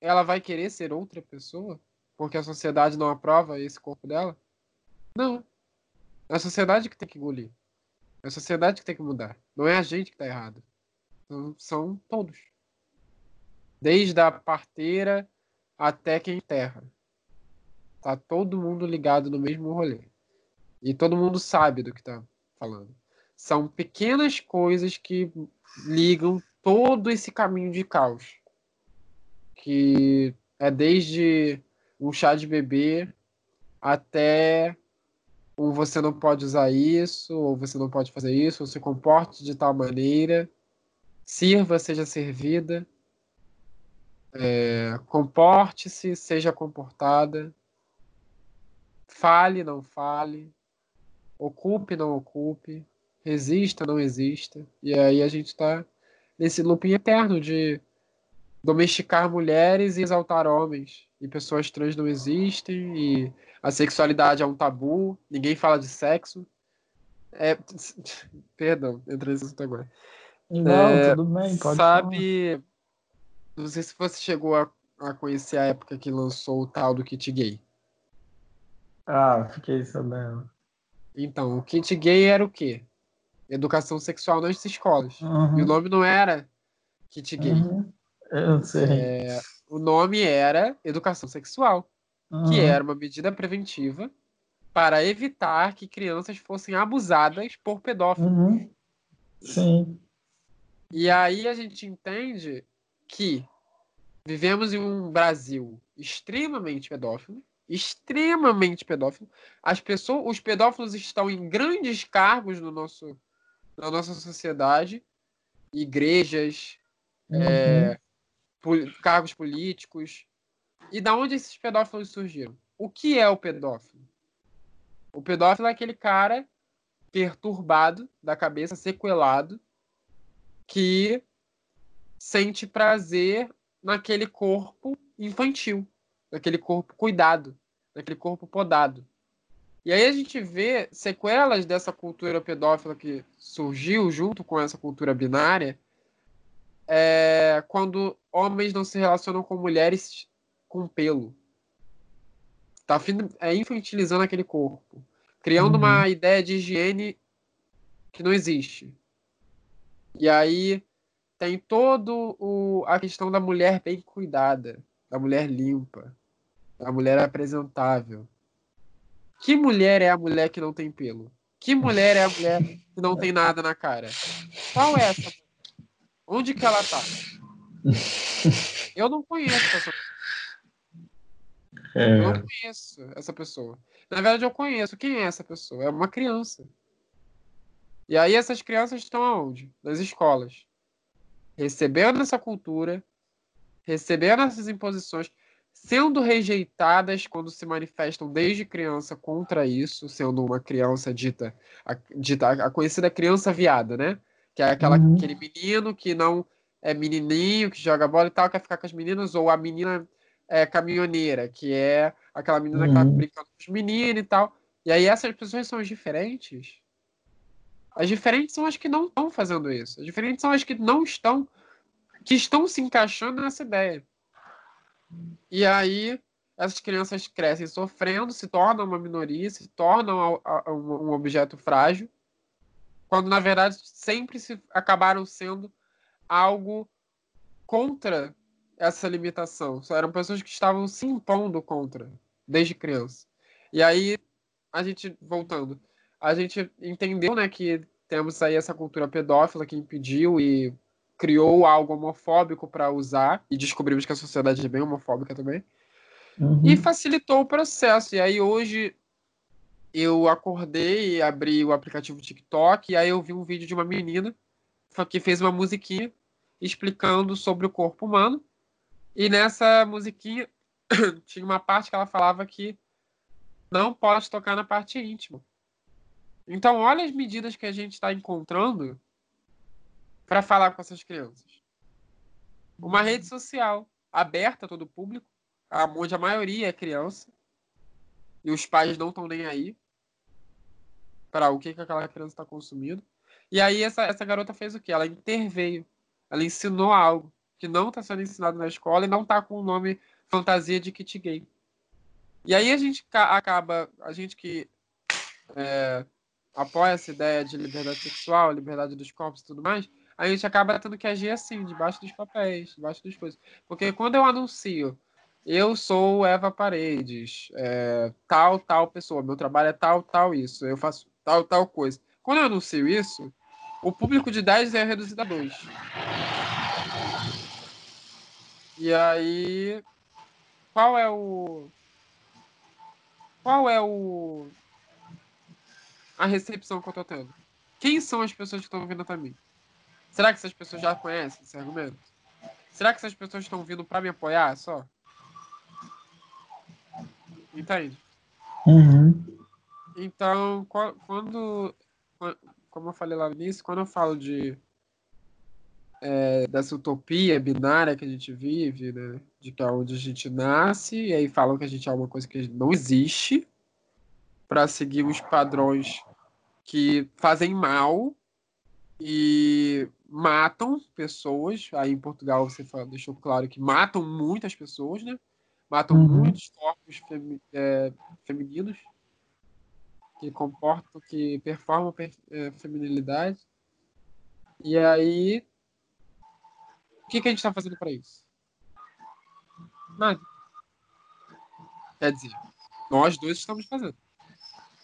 ela vai querer ser outra pessoa porque a sociedade não aprova esse corpo dela? Não. É a sociedade que tem que engolir. É a sociedade que tem que mudar. Não é a gente que tá errado. São, são todos. Desde a parteira até quem enterra. Tá todo mundo ligado no mesmo rolê. E todo mundo sabe do que tá falando. São pequenas coisas que ligam todo esse caminho de caos. Que é desde um chá de bebê até um você não pode usar isso, ou você não pode fazer isso, ou se comporte de tal maneira, sirva, seja servida. É, comporte-se, seja comportada, fale, não fale, ocupe, não ocupe, resista, não exista. E aí a gente está nesse looping eterno de domesticar mulheres e exaltar homens. E pessoas trans não existem, e a sexualidade é um tabu, ninguém fala de sexo. É, [laughs] perdão, entrei nesse assunto agora. Não, é, tudo bem, pode Sabe, falar. não sei se você chegou a, a conhecer a época que lançou o tal do kit gay. Ah, fiquei sabendo. Então, o kit gay era o quê? Educação sexual nas escolas. Uhum. E o nome não era kit gay. Uhum. Eu sei. É, o nome era educação sexual, uhum. que era uma medida preventiva para evitar que crianças fossem abusadas por pedófilos. Uhum. Sim. E aí a gente entende que vivemos em um Brasil extremamente pedófilo, extremamente pedófilo. As pessoas, os pedófilos estão em grandes cargos no nosso, na nossa sociedade, igrejas, uhum. é, cargos políticos. E da onde esses pedófilos surgiram? O que é o pedófilo? O pedófilo é aquele cara perturbado da cabeça, sequelado, que sente prazer naquele corpo infantil, naquele corpo cuidado, naquele corpo podado. E aí a gente vê sequelas dessa cultura pedófila que surgiu junto com essa cultura binária, é, quando homens não se relacionam com mulheres com pelo. Tá é, infantilizando aquele corpo. Criando uhum. uma ideia de higiene que não existe. E aí tem todo o, a questão da mulher bem cuidada, da mulher limpa, da mulher apresentável. Que mulher é a mulher que não tem pelo? Que mulher é a mulher que não tem nada na cara? Qual é essa? Onde que ela tá? Eu não conheço essa é. Eu não conheço essa pessoa. Na verdade, eu conheço. Quem é essa pessoa? É uma criança. E aí essas crianças estão aonde? Nas escolas. Recebendo essa cultura, recebendo essas imposições, sendo rejeitadas quando se manifestam desde criança contra isso, sendo uma criança dita a, dita, a conhecida criança viada, né? Que é aquela, uhum. aquele menino que não é menininho, que joga bola e tal, quer ficar com as meninas, ou a menina é, caminhoneira, que é aquela menina uhum. que tá uhum. brincando com os meninos e tal. E aí essas pessoas são as diferentes. As diferentes são as que não estão fazendo isso. As diferentes são as que não estão, que estão se encaixando nessa ideia. E aí essas crianças crescem sofrendo, se tornam uma minoria, se tornam um objeto frágil, quando na verdade sempre se acabaram sendo algo contra essa limitação. Só eram pessoas que estavam se impondo contra desde criança. E aí a gente voltando, a gente entendeu, né, que temos aí essa cultura pedófila que impediu e criou algo homofóbico para usar e descobrimos que a sociedade é bem homofóbica também. Uhum. E facilitou o processo. E aí hoje eu acordei e abri o aplicativo TikTok e aí eu vi um vídeo de uma menina que fez uma musiquinha explicando sobre o corpo humano e nessa musiquinha [coughs] tinha uma parte que ela falava que não pode tocar na parte íntima. Então, olha as medidas que a gente está encontrando para falar com essas crianças. Uma rede social aberta a todo o público, onde a maioria é criança, e os pais não estão nem aí para o que, que aquela criança está consumindo. E aí essa, essa garota fez o que? Ela interveio. Ela ensinou algo que não está sendo ensinado na escola e não está com o nome fantasia de kit gay. E aí a gente acaba, a gente que é, apoia essa ideia de liberdade sexual, liberdade dos corpos e tudo mais, a gente acaba tendo que agir assim, debaixo dos papéis, debaixo das coisas. Porque quando eu anuncio, eu sou Eva Paredes, é, tal, tal pessoa, meu trabalho é tal, tal, isso, eu faço tal, tal coisa. Quando eu anuncio isso, o público de 10 é reduzido a 2. E aí, qual é o. Qual é o. A recepção que eu tô tendo? Quem são as pessoas que estão vindo até mim? Será que essas pessoas já conhecem esse argumento? Será que essas pessoas estão vindo para me apoiar só? Entende? Uhum. Então, quando. Como eu falei lá no início, quando eu falo de é, dessa utopia binária que a gente vive, né? De que é onde a gente nasce, e aí falam que a gente é uma coisa que não existe, para seguir os padrões que fazem mal e matam pessoas. Aí em Portugal você deixou claro que matam muitas pessoas, né? Matam uhum. muitos corpos femi é, femininos que comportam, que performam é, feminilidade. E aí o que, que a gente está fazendo para isso? Nada. Quer dizer, nós dois estamos fazendo.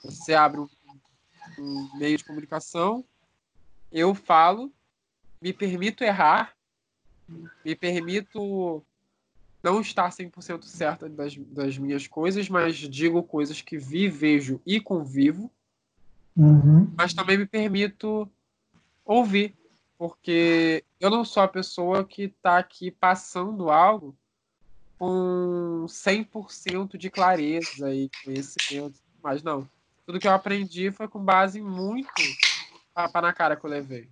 Você abre um, um meio de comunicação, eu falo, me permito errar, me permito não estar 100% certa das, das minhas coisas, mas digo coisas que vi, vejo e convivo. Uhum. Mas também me permito ouvir porque eu não sou a pessoa que está aqui passando algo com 100% de clareza e conhecimento, mas não. Tudo que eu aprendi foi com base em muito tapa na cara que eu levei.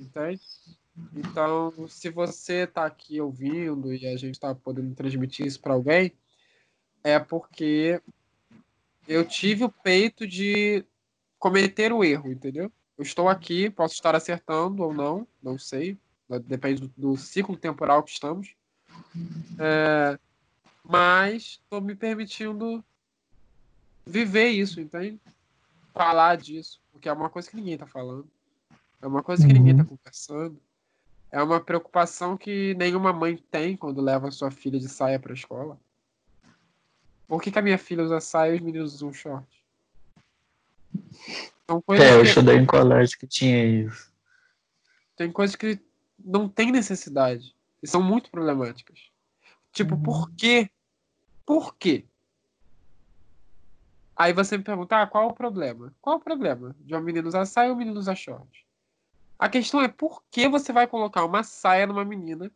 Entende? Então, se você está aqui ouvindo e a gente está podendo transmitir isso para alguém, é porque eu tive o peito de cometer o erro, entendeu? eu estou aqui, posso estar acertando ou não, não sei, depende do, do ciclo temporal que estamos. É, mas estou me permitindo viver isso, entende? Falar disso, porque é uma coisa que ninguém está falando. É uma coisa que uhum. ninguém está conversando. É uma preocupação que nenhuma mãe tem quando leva sua filha de saia para a escola. Por que, que, a minha filha usa saia e os meninos usam short? é, eu estudei em colégio que tinha isso. Tem coisas que não tem necessidade. E são muito problemáticas. Tipo, uhum. por quê? Por quê? Aí você me pergunta, ah, qual o problema? Qual o problema de um menino usar saia ou um menino usar short? A questão é por que você vai colocar uma saia numa menina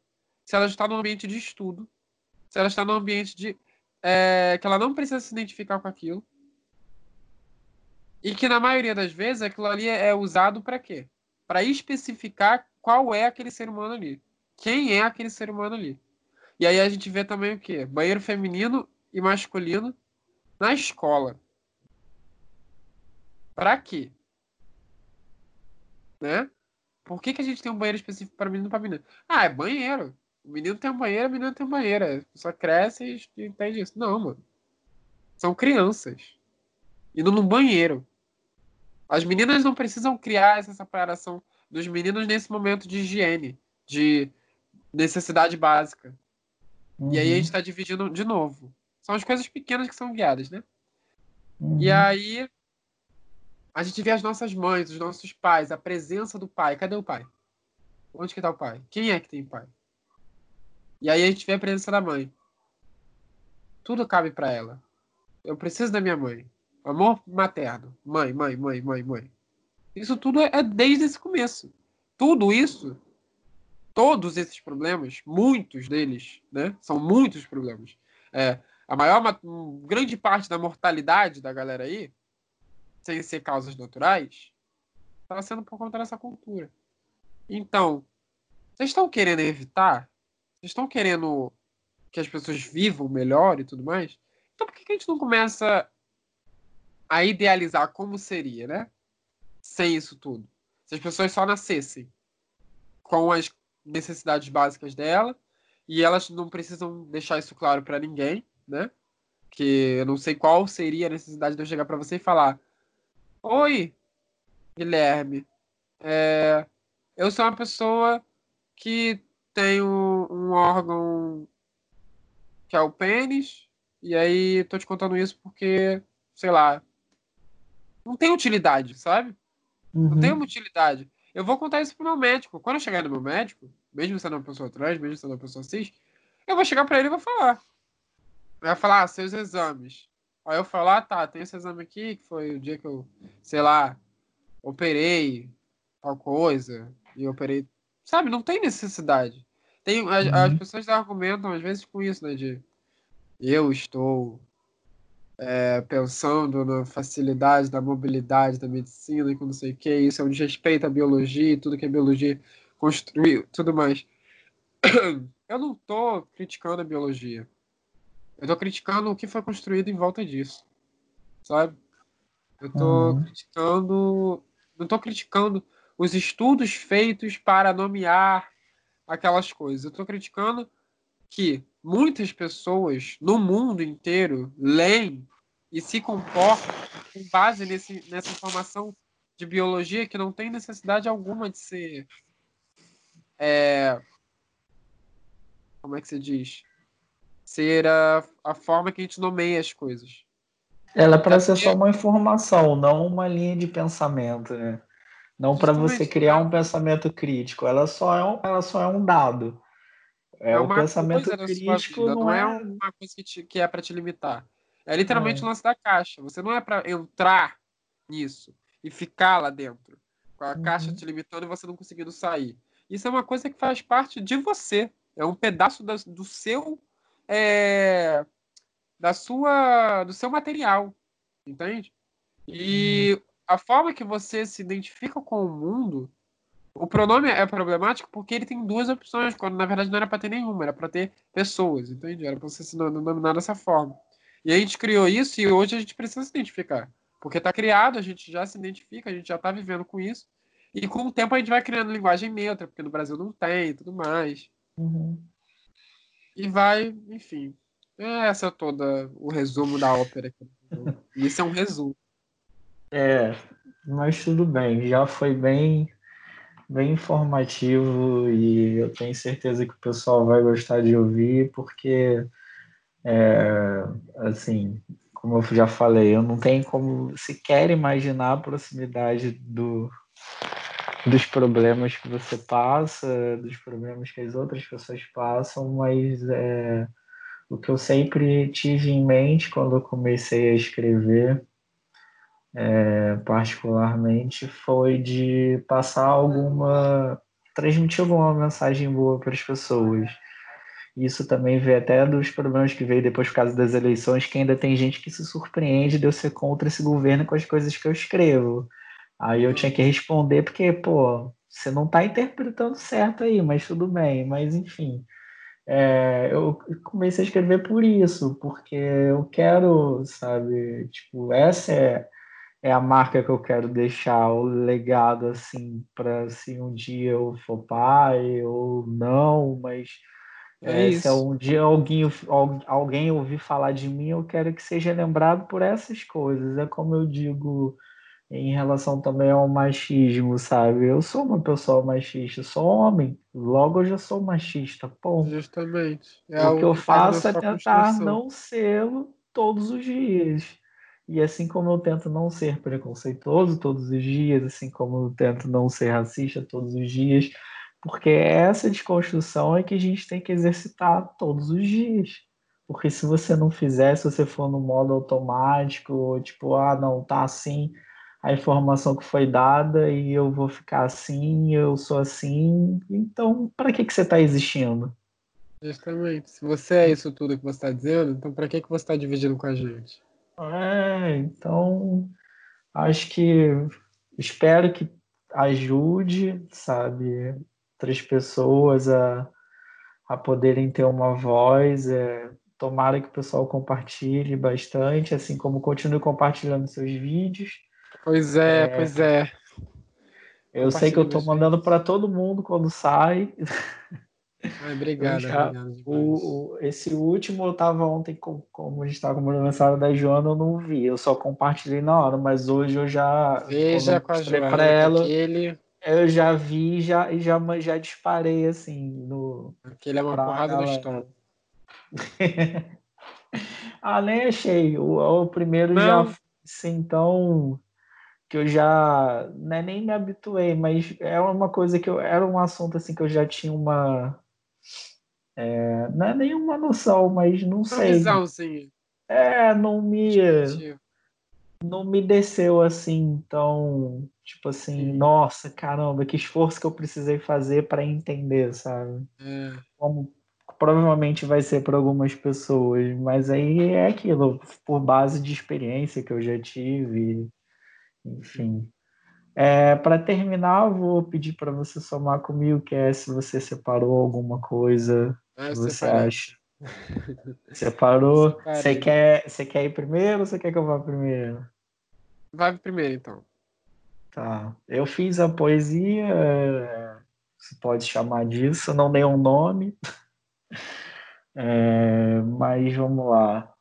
se ela está no ambiente de estudo, se ela está no ambiente de é, que ela não precisa se identificar com aquilo e que na maioria das vezes aquilo ali é usado para quê? Para especificar qual é aquele ser humano ali, quem é aquele ser humano ali. E aí a gente vê também o quê? Banheiro feminino e masculino na escola. Para quê? Né? Por que, que a gente tem um banheiro específico para menino e para menina? Ah, é banheiro. O menino tem um banheiro, a menina tem um banheiro. Só cresce e entende isso. Não, mano. São crianças. Indo num banheiro. As meninas não precisam criar essa separação dos meninos nesse momento de higiene, de necessidade básica. Uhum. E aí a gente está dividindo de novo. São as coisas pequenas que são guiadas, né? Uhum. E aí a gente vê as nossas mães, os nossos pais, a presença do pai. Cadê o pai? Onde que tá o pai? Quem é que tem pai? E aí a gente vê a presença da mãe. Tudo cabe para ela. Eu preciso da minha mãe. Amor materno. Mãe, mãe, mãe, mãe, mãe. Isso tudo é desde esse começo. Tudo isso, todos esses problemas, muitos deles, né? São muitos problemas. É, a maior, grande parte da mortalidade da galera aí sem ser causas naturais, está sendo por conta dessa cultura. Então, vocês estão querendo evitar? Vocês estão querendo que as pessoas vivam melhor e tudo mais? Então por que a gente não começa a idealizar como seria, né? Sem isso tudo. Se as pessoas só nascessem com as necessidades básicas dela e elas não precisam deixar isso claro para ninguém, né? Que eu não sei qual seria a necessidade de eu chegar para você e falar: Oi, Guilherme. É, eu sou uma pessoa que tem um, um, órgão que é o pênis, e aí tô te contando isso porque, sei lá, não tem utilidade, sabe? Uhum. Não tem uma utilidade. Eu vou contar isso pro meu médico. Quando eu chegar no meu médico, mesmo sendo uma pessoa trans, mesmo sendo uma pessoa cis, eu vou chegar para ele e vou falar. Vai falar, ah, seus exames. Aí eu falo, ah, tá, tem esse exame aqui, que foi o dia que eu, sei lá, operei tal coisa, e operei. Sabe, não tem necessidade. Tem, as, uhum. as pessoas argumentam, às vezes, com isso, né? De eu estou é, pensando na facilidade da mobilidade da medicina e com não sei o que, isso é um desrespeito à biologia, tudo que a biologia construiu, tudo mais. [coughs] Eu não estou criticando a biologia. Eu tô criticando o que foi construído em volta disso. Sabe? Eu tô uhum. criticando. Não tô criticando os estudos feitos para nomear aquelas coisas. Eu tô criticando que muitas pessoas no mundo inteiro leem e se comportam com base nesse, nessa informação de biologia que não tem necessidade alguma de ser. É, como é que se diz? Ser a, a forma que a gente nomeia as coisas. Ela é para ser só uma informação, não uma linha de pensamento, né? Não para você criar um pensamento crítico. Ela só é um, ela só é um dado. É, é o pensamento crítico vida, não, não é... é... uma coisa que, te, que é para te limitar. É literalmente é. o lance da caixa. Você não é para entrar nisso e ficar lá dentro, com a uhum. caixa te limitando e você não conseguindo sair. Isso é uma coisa que faz parte de você. É um pedaço da, do seu é, da sua, do seu material, entende? E uhum. a forma que você se identifica com o mundo, o pronome é problemático porque ele tem duas opções, quando na verdade não era para ter nenhuma, era para ter pessoas, entende? Era para você se denominar dessa forma. E a gente criou isso e hoje a gente precisa se identificar. Porque está criado, a gente já se identifica, a gente já está vivendo com isso. E com o tempo a gente vai criando linguagem neutra, porque no Brasil não tem e tudo mais. Uhum. E vai, enfim. É essa toda o resumo da ópera. Isso é um resumo. É, mas tudo bem, já foi bem bem informativo e eu tenho certeza que o pessoal vai gostar de ouvir, porque, é, assim, como eu já falei, eu não tenho como sequer imaginar a proximidade do, dos problemas que você passa, dos problemas que as outras pessoas passam, mas é, o que eu sempre tive em mente quando eu comecei a escrever é, particularmente, foi de passar alguma. transmitir alguma mensagem boa para as pessoas. Isso também veio até dos problemas que veio depois por causa das eleições, que ainda tem gente que se surpreende de eu ser contra esse governo com as coisas que eu escrevo. Aí eu tinha que responder, porque, pô, você não está interpretando certo aí, mas tudo bem. Mas, enfim, é, eu comecei a escrever por isso, porque eu quero, sabe, tipo, essa é é a marca que eu quero deixar, o legado, assim, para se um dia eu for pai ou não, mas é, é se um dia alguém, alguém ouvir falar de mim, eu quero que seja lembrado por essas coisas. É como eu digo em relação também ao machismo, sabe? Eu sou uma pessoa machista, sou homem, logo eu já sou machista, ponto. Justamente. É o que eu faço é tentar não ser todos os dias. E assim como eu tento não ser preconceituoso todos os dias, assim como eu tento não ser racista todos os dias, porque essa desconstrução é que a gente tem que exercitar todos os dias. Porque se você não fizer, se você for no modo automático, tipo, ah, não, tá assim, a informação que foi dada e eu vou ficar assim, eu sou assim, então para que, que você está existindo? Justamente. Se você é isso tudo que você está dizendo, então para que, que você está dividindo com a gente? É, então acho que espero que ajude, sabe, outras pessoas a, a poderem ter uma voz. É, tomara que o pessoal compartilhe bastante, assim como continue compartilhando seus vídeos. Pois é, é pois é. Eu sei que eu estou mandando para todo mundo quando sai. Ai, obrigado, já, obrigado o, o, esse último eu estava ontem, com, como a gente estava com o aniversário da Joana, eu não vi, eu só compartilhei na hora, mas hoje eu já. Veja com a Joana. Pra ela, aquele... Eu já vi já, e já, já disparei assim. No, aquele é uma porrada no estômago. [laughs] ah, nem achei. O, o primeiro não. já. Assim, então que eu já né, nem me habituei, mas é uma coisa que eu era um assunto assim que eu já tinha uma é, não é nenhuma noção, mas não uma sei. Visão, sim. É, não me não me desceu assim, então, tipo assim, sim. nossa, caramba, que esforço que eu precisei fazer para entender, sabe? É. Como provavelmente vai ser para algumas pessoas, mas aí é aquilo, por base de experiência que eu já tive, enfim. É, para terminar, eu vou pedir para você somar comigo, que é se você separou alguma coisa ah, que você separei. acha. [laughs] Separou? Você quer, você quer ir primeiro ou você quer que eu vá primeiro? Vai primeiro, então. Tá. Eu fiz a poesia, você pode chamar disso, não dei um nome. [laughs] É, mas vamos lá.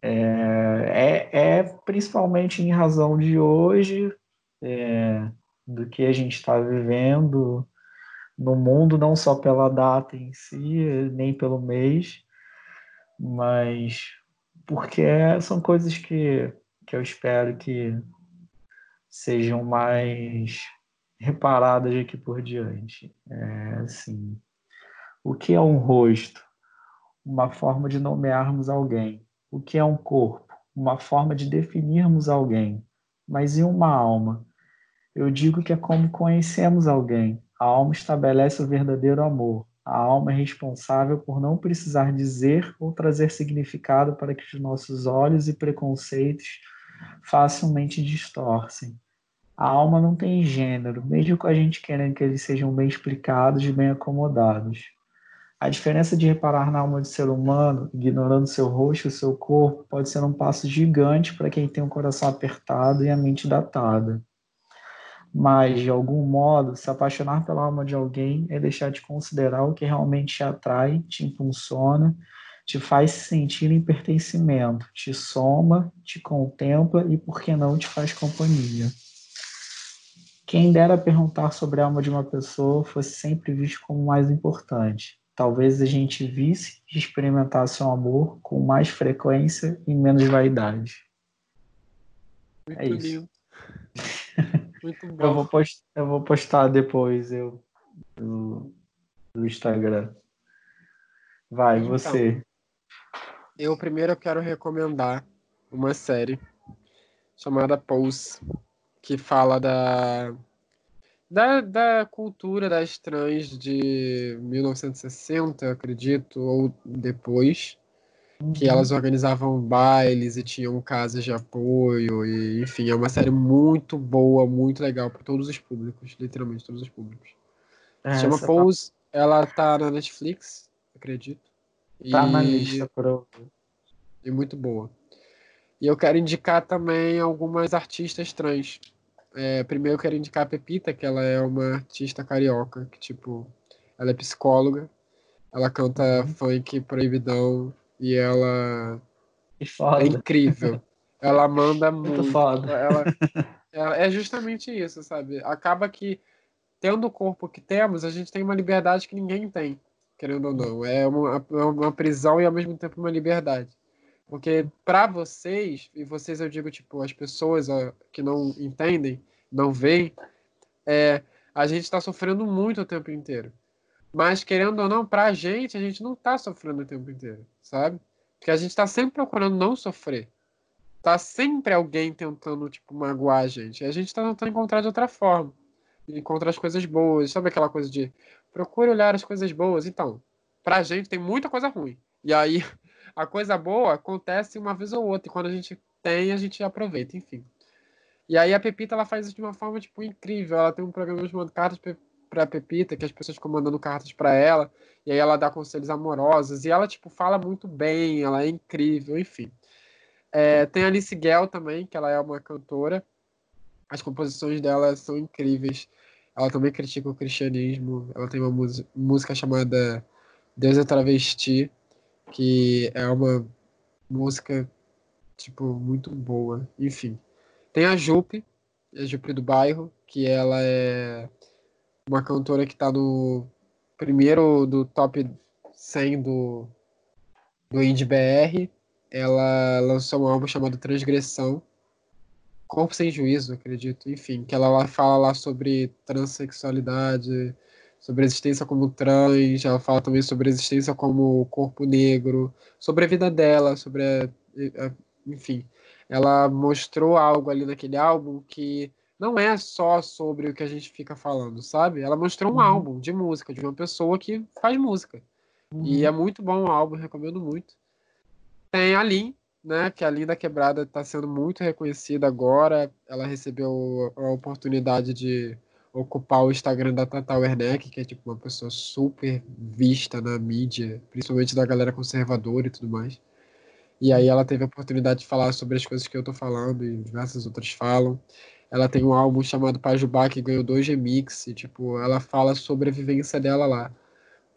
É, é, é, principalmente em razão de hoje, é, do que a gente está vivendo no mundo, não só pela data em si, nem pelo mês, mas porque são coisas que, que eu espero que sejam mais reparadas daqui por diante. É, assim, o que é um rosto? Uma forma de nomearmos alguém. O que é um corpo? Uma forma de definirmos alguém. Mas e uma alma? Eu digo que é como conhecemos alguém. A alma estabelece o verdadeiro amor. A alma é responsável por não precisar dizer ou trazer significado para que os nossos olhos e preconceitos facilmente distorcem. A alma não tem gênero, mesmo com a gente querendo que eles sejam bem explicados e bem acomodados. A diferença de reparar na alma do ser humano, ignorando seu rosto e seu corpo, pode ser um passo gigante para quem tem o coração apertado e a mente datada. Mas, de algum modo, se apaixonar pela alma de alguém é deixar de considerar o que realmente te atrai, te impulsiona, te faz sentir em pertencimento, te soma, te contempla e, por que não, te faz companhia. Quem dera perguntar sobre a alma de uma pessoa fosse sempre visto como mais importante. Talvez a gente visse e experimentasse um amor com mais frequência e menos vaidade. Muito é isso. [laughs] Muito bom. Eu vou, post, eu vou postar depois eu, no, no Instagram. Vai, então, você. Eu primeiro quero recomendar uma série chamada Pose, que fala da, da, da cultura das trans de 1960, acredito, ou depois, uhum. que elas organizavam bailes e tinham casas de apoio, e enfim, é uma série muito boa, muito legal para todos os públicos, literalmente todos os públicos. É, Se chama Pose, tá... ela tá na Netflix, acredito. Tá e... na lista, pronto. E muito boa. E eu quero indicar também algumas artistas trans. É, primeiro eu quero indicar a Pepita, que ela é uma artista carioca, que tipo, ela é psicóloga, ela canta uhum. funk proibidão e ela é incrível. ela manda muito. muito. Ela, [laughs] ela, é justamente isso, sabe? Acaba que tendo o corpo que temos, a gente tem uma liberdade que ninguém tem querendo ou não. É uma, é uma prisão e ao mesmo tempo uma liberdade. Porque para vocês, e vocês eu digo, tipo, as pessoas ó, que não entendem, não veem, é, a gente está sofrendo muito o tempo inteiro. Mas, querendo ou não, para a gente, a gente não está sofrendo o tempo inteiro, sabe? Porque a gente está sempre procurando não sofrer. Tá sempre alguém tentando, tipo, magoar a gente. E a gente está tentando encontrar de outra forma. Encontrar as coisas boas. Sabe aquela coisa de procure olhar as coisas boas. Então, pra gente tem muita coisa ruim. E aí, a coisa boa acontece uma vez ou outra. E quando a gente tem, a gente aproveita, enfim. E aí a Pepita, ela faz isso de uma forma, tipo, incrível. Ela tem um programa chamado Cartas pra Pepita, que as pessoas ficam mandando cartas para ela. E aí ela dá conselhos amorosos. E ela, tipo, fala muito bem. Ela é incrível, enfim. É, tem a Alice Gell também, que ela é uma cantora. As composições dela são incríveis. Ela também critica o cristianismo. Ela tem uma música chamada Deus é Travesti, que é uma música, tipo, muito boa. Enfim. Tem a Jupe, a Jupe do bairro, que ela é uma cantora que está no primeiro do top 100 do, do Indie BR. Ela lançou um álbum chamado Transgressão, Corpo Sem Juízo, acredito, enfim, que ela fala lá sobre transexualidade, sobre a existência como trans, ela fala também sobre a existência como corpo negro, sobre a vida dela, sobre a, a, enfim, ela mostrou algo ali naquele álbum que não é só sobre o que a gente fica falando, sabe? Ela mostrou um uhum. álbum de música de uma pessoa que faz música. Uhum. E é muito bom o álbum, recomendo muito. Tem a Lin, né, que a Linda Quebrada está sendo muito reconhecida agora. Ela recebeu a oportunidade de ocupar o Instagram da Tata Werneck, que é tipo uma pessoa super vista na mídia, principalmente da galera conservadora e tudo mais. E aí ela teve a oportunidade de falar sobre as coisas que eu tô falando e diversas outras falam. Ela tem um álbum chamado Pajubá que ganhou dois remixes, e, tipo, ela fala sobre a vivência dela lá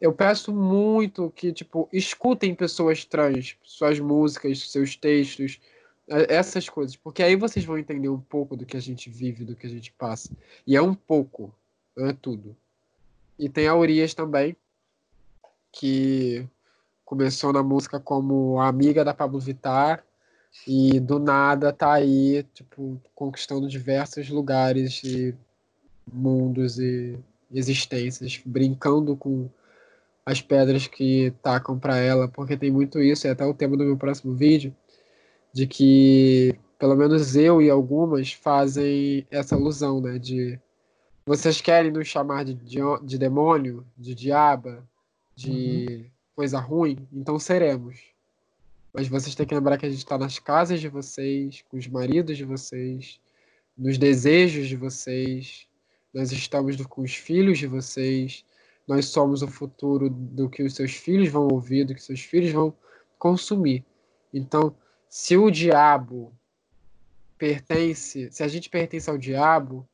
eu peço muito que, tipo, escutem pessoas trans, suas músicas, seus textos, essas coisas, porque aí vocês vão entender um pouco do que a gente vive, do que a gente passa. E é um pouco, não é tudo. E tem a Urias também, que começou na música como amiga da Pablo Vittar e do nada tá aí, tipo, conquistando diversos lugares e mundos e existências, brincando com as pedras que tacam para ela, porque tem muito isso, é até o tema do meu próximo vídeo, de que pelo menos eu e algumas fazem essa alusão, né, de vocês querem nos chamar de, de, de demônio, de diaba, de uhum. coisa ruim, então seremos. Mas vocês têm que lembrar que a gente está nas casas de vocês, com os maridos de vocês, nos desejos de vocês, nós estamos com os filhos de vocês, nós somos o futuro do que os seus filhos vão ouvir, do que seus filhos vão consumir. Então, se o diabo pertence, se a gente pertence ao diabo,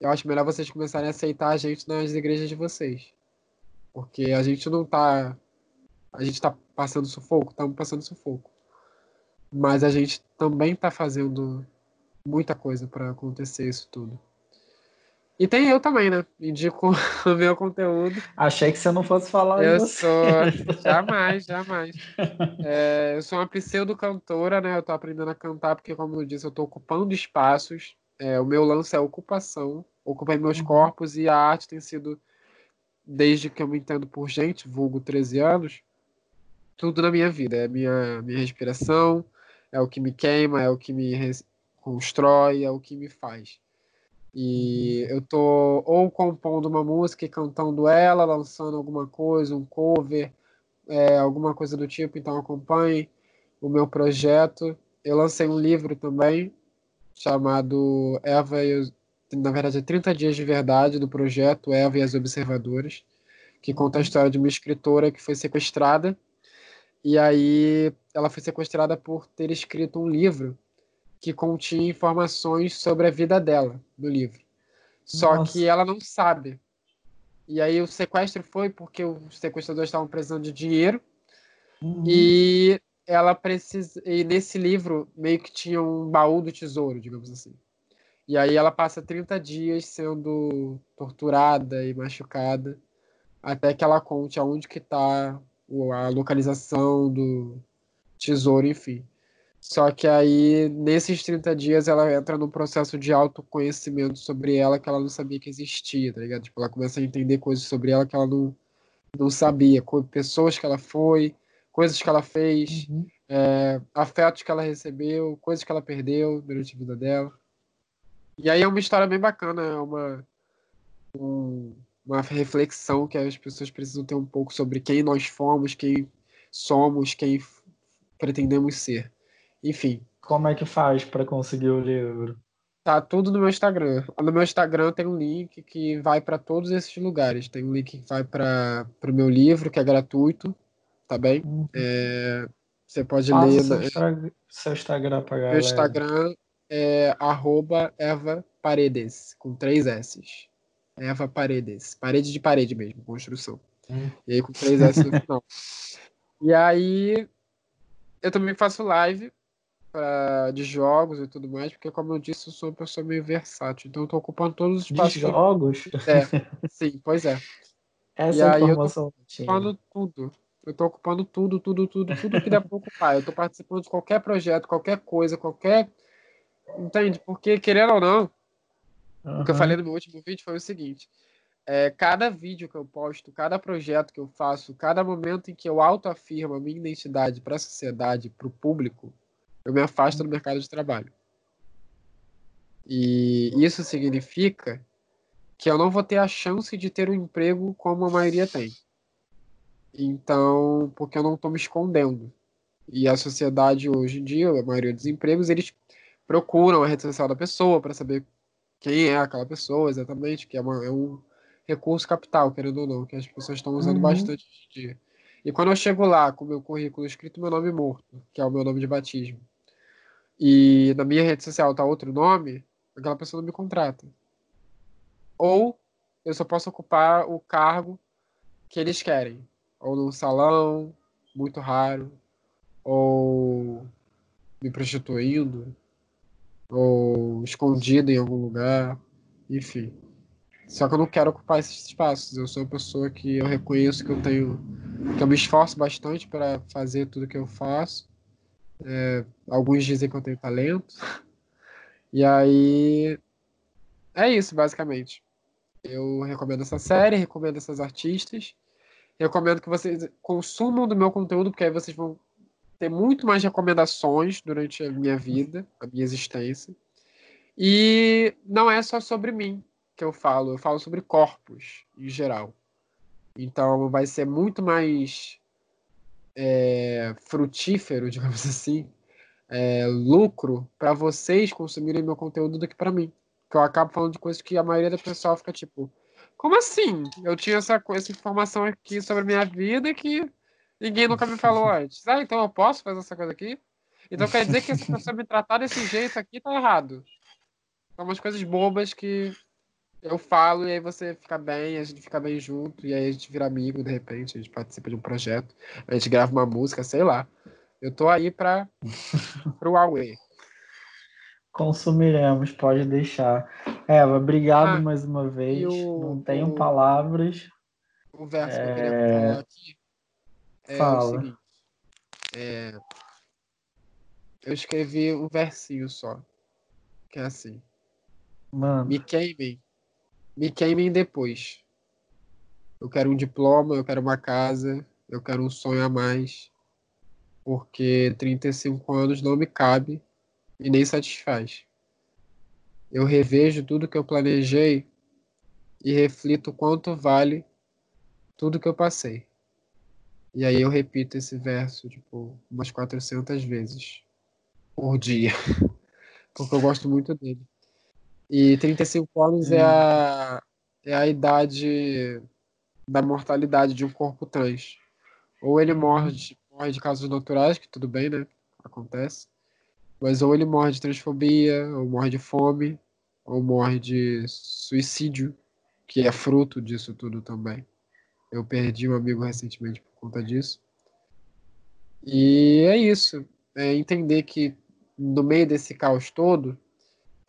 eu acho melhor vocês começarem a aceitar a gente nas igrejas de vocês. Porque a gente não tá. A gente tá passando sufoco? Estamos passando sufoco. Mas a gente também está fazendo muita coisa para acontecer isso tudo. E tem eu também, né? Indico [laughs] o meu conteúdo. Achei que você não fosse falar Eu sou. [laughs] Jamais, jamais. É, eu sou uma pseudo-cantora, né? Eu tô aprendendo a cantar, porque, como eu disse, eu tô ocupando espaços. É, o meu lance é ocupação. Ocupei meus uhum. corpos e a arte tem sido, desde que eu me entendo por gente, vulgo 13 anos, tudo na minha vida. É minha, minha respiração, é o que me queima, é o que me constrói, é o que me faz. E eu tô ou compondo uma música e cantando ela, lançando alguma coisa, um cover, é, alguma coisa do tipo, então acompanhe o meu projeto. Eu lancei um livro também, chamado Eva e os, na verdade é 30 dias de verdade do projeto Eva e as Observadoras, que conta a história de uma escritora que foi sequestrada. E aí ela foi sequestrada por ter escrito um livro que continha informações sobre a vida dela no livro. Só Nossa. que ela não sabe. E aí o sequestro foi porque os sequestradores estavam precisando de dinheiro uhum. e ela precisa e nesse livro meio que tinha um baú do tesouro, digamos assim. E aí ela passa 30 dias sendo torturada e machucada até que ela conte aonde que está a localização do tesouro, enfim. Só que aí, nesses 30 dias, ela entra num processo de autoconhecimento sobre ela que ela não sabia que existia, tá ligado? Tipo, ela começa a entender coisas sobre ela que ela não, não sabia, pessoas que ela foi, coisas que ela fez, uhum. é, afetos que ela recebeu, coisas que ela perdeu durante a vida dela. E aí é uma história bem bacana, é uma, um, uma reflexão que as pessoas precisam ter um pouco sobre quem nós fomos, quem somos, quem pretendemos ser. Enfim. Como é que faz para conseguir o livro? Tá tudo no meu Instagram. No meu Instagram tem um link que vai para todos esses lugares. Tem um link que vai para o meu livro, que é gratuito, tá bem? Uhum. É, você pode Passa ler. Seu. Instagram, seu Instagram pra galera. Meu Instagram é arroba Eva Paredes, com três S's. Eva Paredes. Parede de parede mesmo, construção. Hum. E aí com três S no final. [laughs] e aí eu também faço live de jogos e tudo mais, porque, como eu disse, eu sou uma pessoa meio versátil. Então, eu tô ocupando todos os espaços. De jogos? É, [laughs] sim, pois é. Essa e aí, informação eu tô ocupando tudo. Eu tô ocupando tudo, tudo, tudo, tudo que dá pra ocupar. Eu tô participando de qualquer projeto, qualquer coisa, qualquer. Entende? Porque, querendo ou não, uhum. o que eu falei no meu último vídeo foi o seguinte. É, cada vídeo que eu posto, cada projeto que eu faço, cada momento em que eu autoafirmo a minha identidade para a sociedade, para o público, eu me afasto do mercado de trabalho. E isso significa que eu não vou ter a chance de ter um emprego como a maioria tem. Então, porque eu não estou me escondendo. E a sociedade hoje em dia, a maioria dos empregos, eles procuram a rede social da pessoa para saber quem é aquela pessoa exatamente, que é, uma, é, um recurso capital, querendo ou não, que as pessoas estão usando uhum. bastante hoje em dia. E quando eu chego lá com o meu currículo escrito meu nome morto, que é o meu nome de batismo, e na minha rede social tá outro nome, aquela pessoa não me contrata. Ou eu só posso ocupar o cargo que eles querem. Ou num salão, muito raro, ou me prostituindo, ou escondido em algum lugar, enfim. Só que eu não quero ocupar esses espaços. Eu sou uma pessoa que eu reconheço que eu tenho, que eu me esforço bastante para fazer tudo que eu faço é, alguns dizem que eu tenho talento. E aí. É isso, basicamente. Eu recomendo essa série, recomendo essas artistas. Recomendo que vocês consumam do meu conteúdo, porque aí vocês vão ter muito mais recomendações durante a minha vida, a minha existência. E não é só sobre mim que eu falo, eu falo sobre corpos em geral. Então vai ser muito mais é, frutífero, [laughs] digamos assim, é, lucro para vocês consumirem meu conteúdo do que para mim. Que eu acabo falando de coisas que a maioria da pessoa fica tipo, como assim? Eu tinha essa, essa informação aqui sobre a minha vida que ninguém nunca me falou [laughs] antes. Ah, então eu posso fazer essa coisa aqui? Então quer dizer que essa pessoa me tratar desse jeito aqui tá errado. São umas coisas bobas que eu falo e aí você fica bem, a gente fica bem junto, e aí a gente vira amigo de repente, a gente participa de um projeto, a gente grava uma música, sei lá. Eu tô aí para [laughs] o Huawei. Consumiremos, pode deixar. Eva, obrigado ah, mais uma vez. O, Não tenho o, palavras. O verso é... que eu queria é, falar aqui é Fala. o seguinte. É... Eu escrevi um versinho só. Que é assim. Mano. Me queimem. Me queimem depois. Eu quero um diploma, eu quero uma casa, eu quero um sonho a mais. Porque 35 anos não me cabe e nem satisfaz. Eu revejo tudo que eu planejei e reflito quanto vale tudo que eu passei. E aí eu repito esse verso, tipo, umas 400 vezes por dia. [laughs] Porque eu gosto muito dele. E 35 anos hum. é, a, é a idade da mortalidade de um corpo trans. Ou ele morre de, morre de causas naturais, que tudo bem, né? Acontece. Mas ou ele morre de transfobia, ou morre de fome, ou morre de suicídio, que é fruto disso tudo também. Eu perdi um amigo recentemente por conta disso. E é isso. É entender que no meio desse caos todo,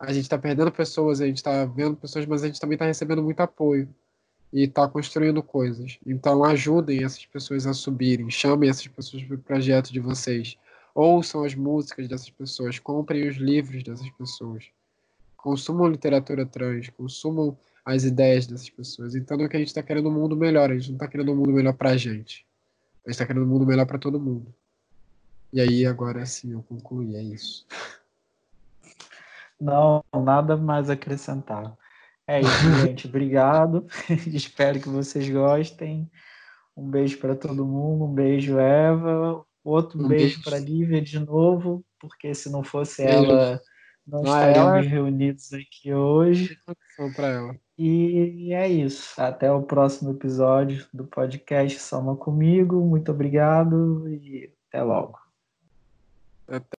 a gente está perdendo pessoas, a gente está vendo pessoas, mas a gente também está recebendo muito apoio e está construindo coisas. Então ajudem essas pessoas a subirem, chamem essas pessoas para o projeto de vocês ouçam as músicas dessas pessoas, comprem os livros dessas pessoas, consumam literatura trans, consumam as ideias dessas pessoas. Então é que a gente está querendo um mundo melhor, a gente não está querendo um mundo melhor para a gente. A gente está querendo um mundo melhor para todo mundo. E aí, agora sim, eu concluí, é isso. [laughs] Não, nada mais acrescentar. É isso, [laughs] gente. Obrigado. [laughs] Espero que vocês gostem. Um beijo para todo mundo. Um beijo, Eva. Outro um beijo, beijo. para Lívia de novo, porque se não fosse beijo. ela, não, não estaríamos ela... reunidos aqui hoje. Para ela. E é isso. Até o próximo episódio do podcast Soma Comigo. Muito obrigado e até logo. Até.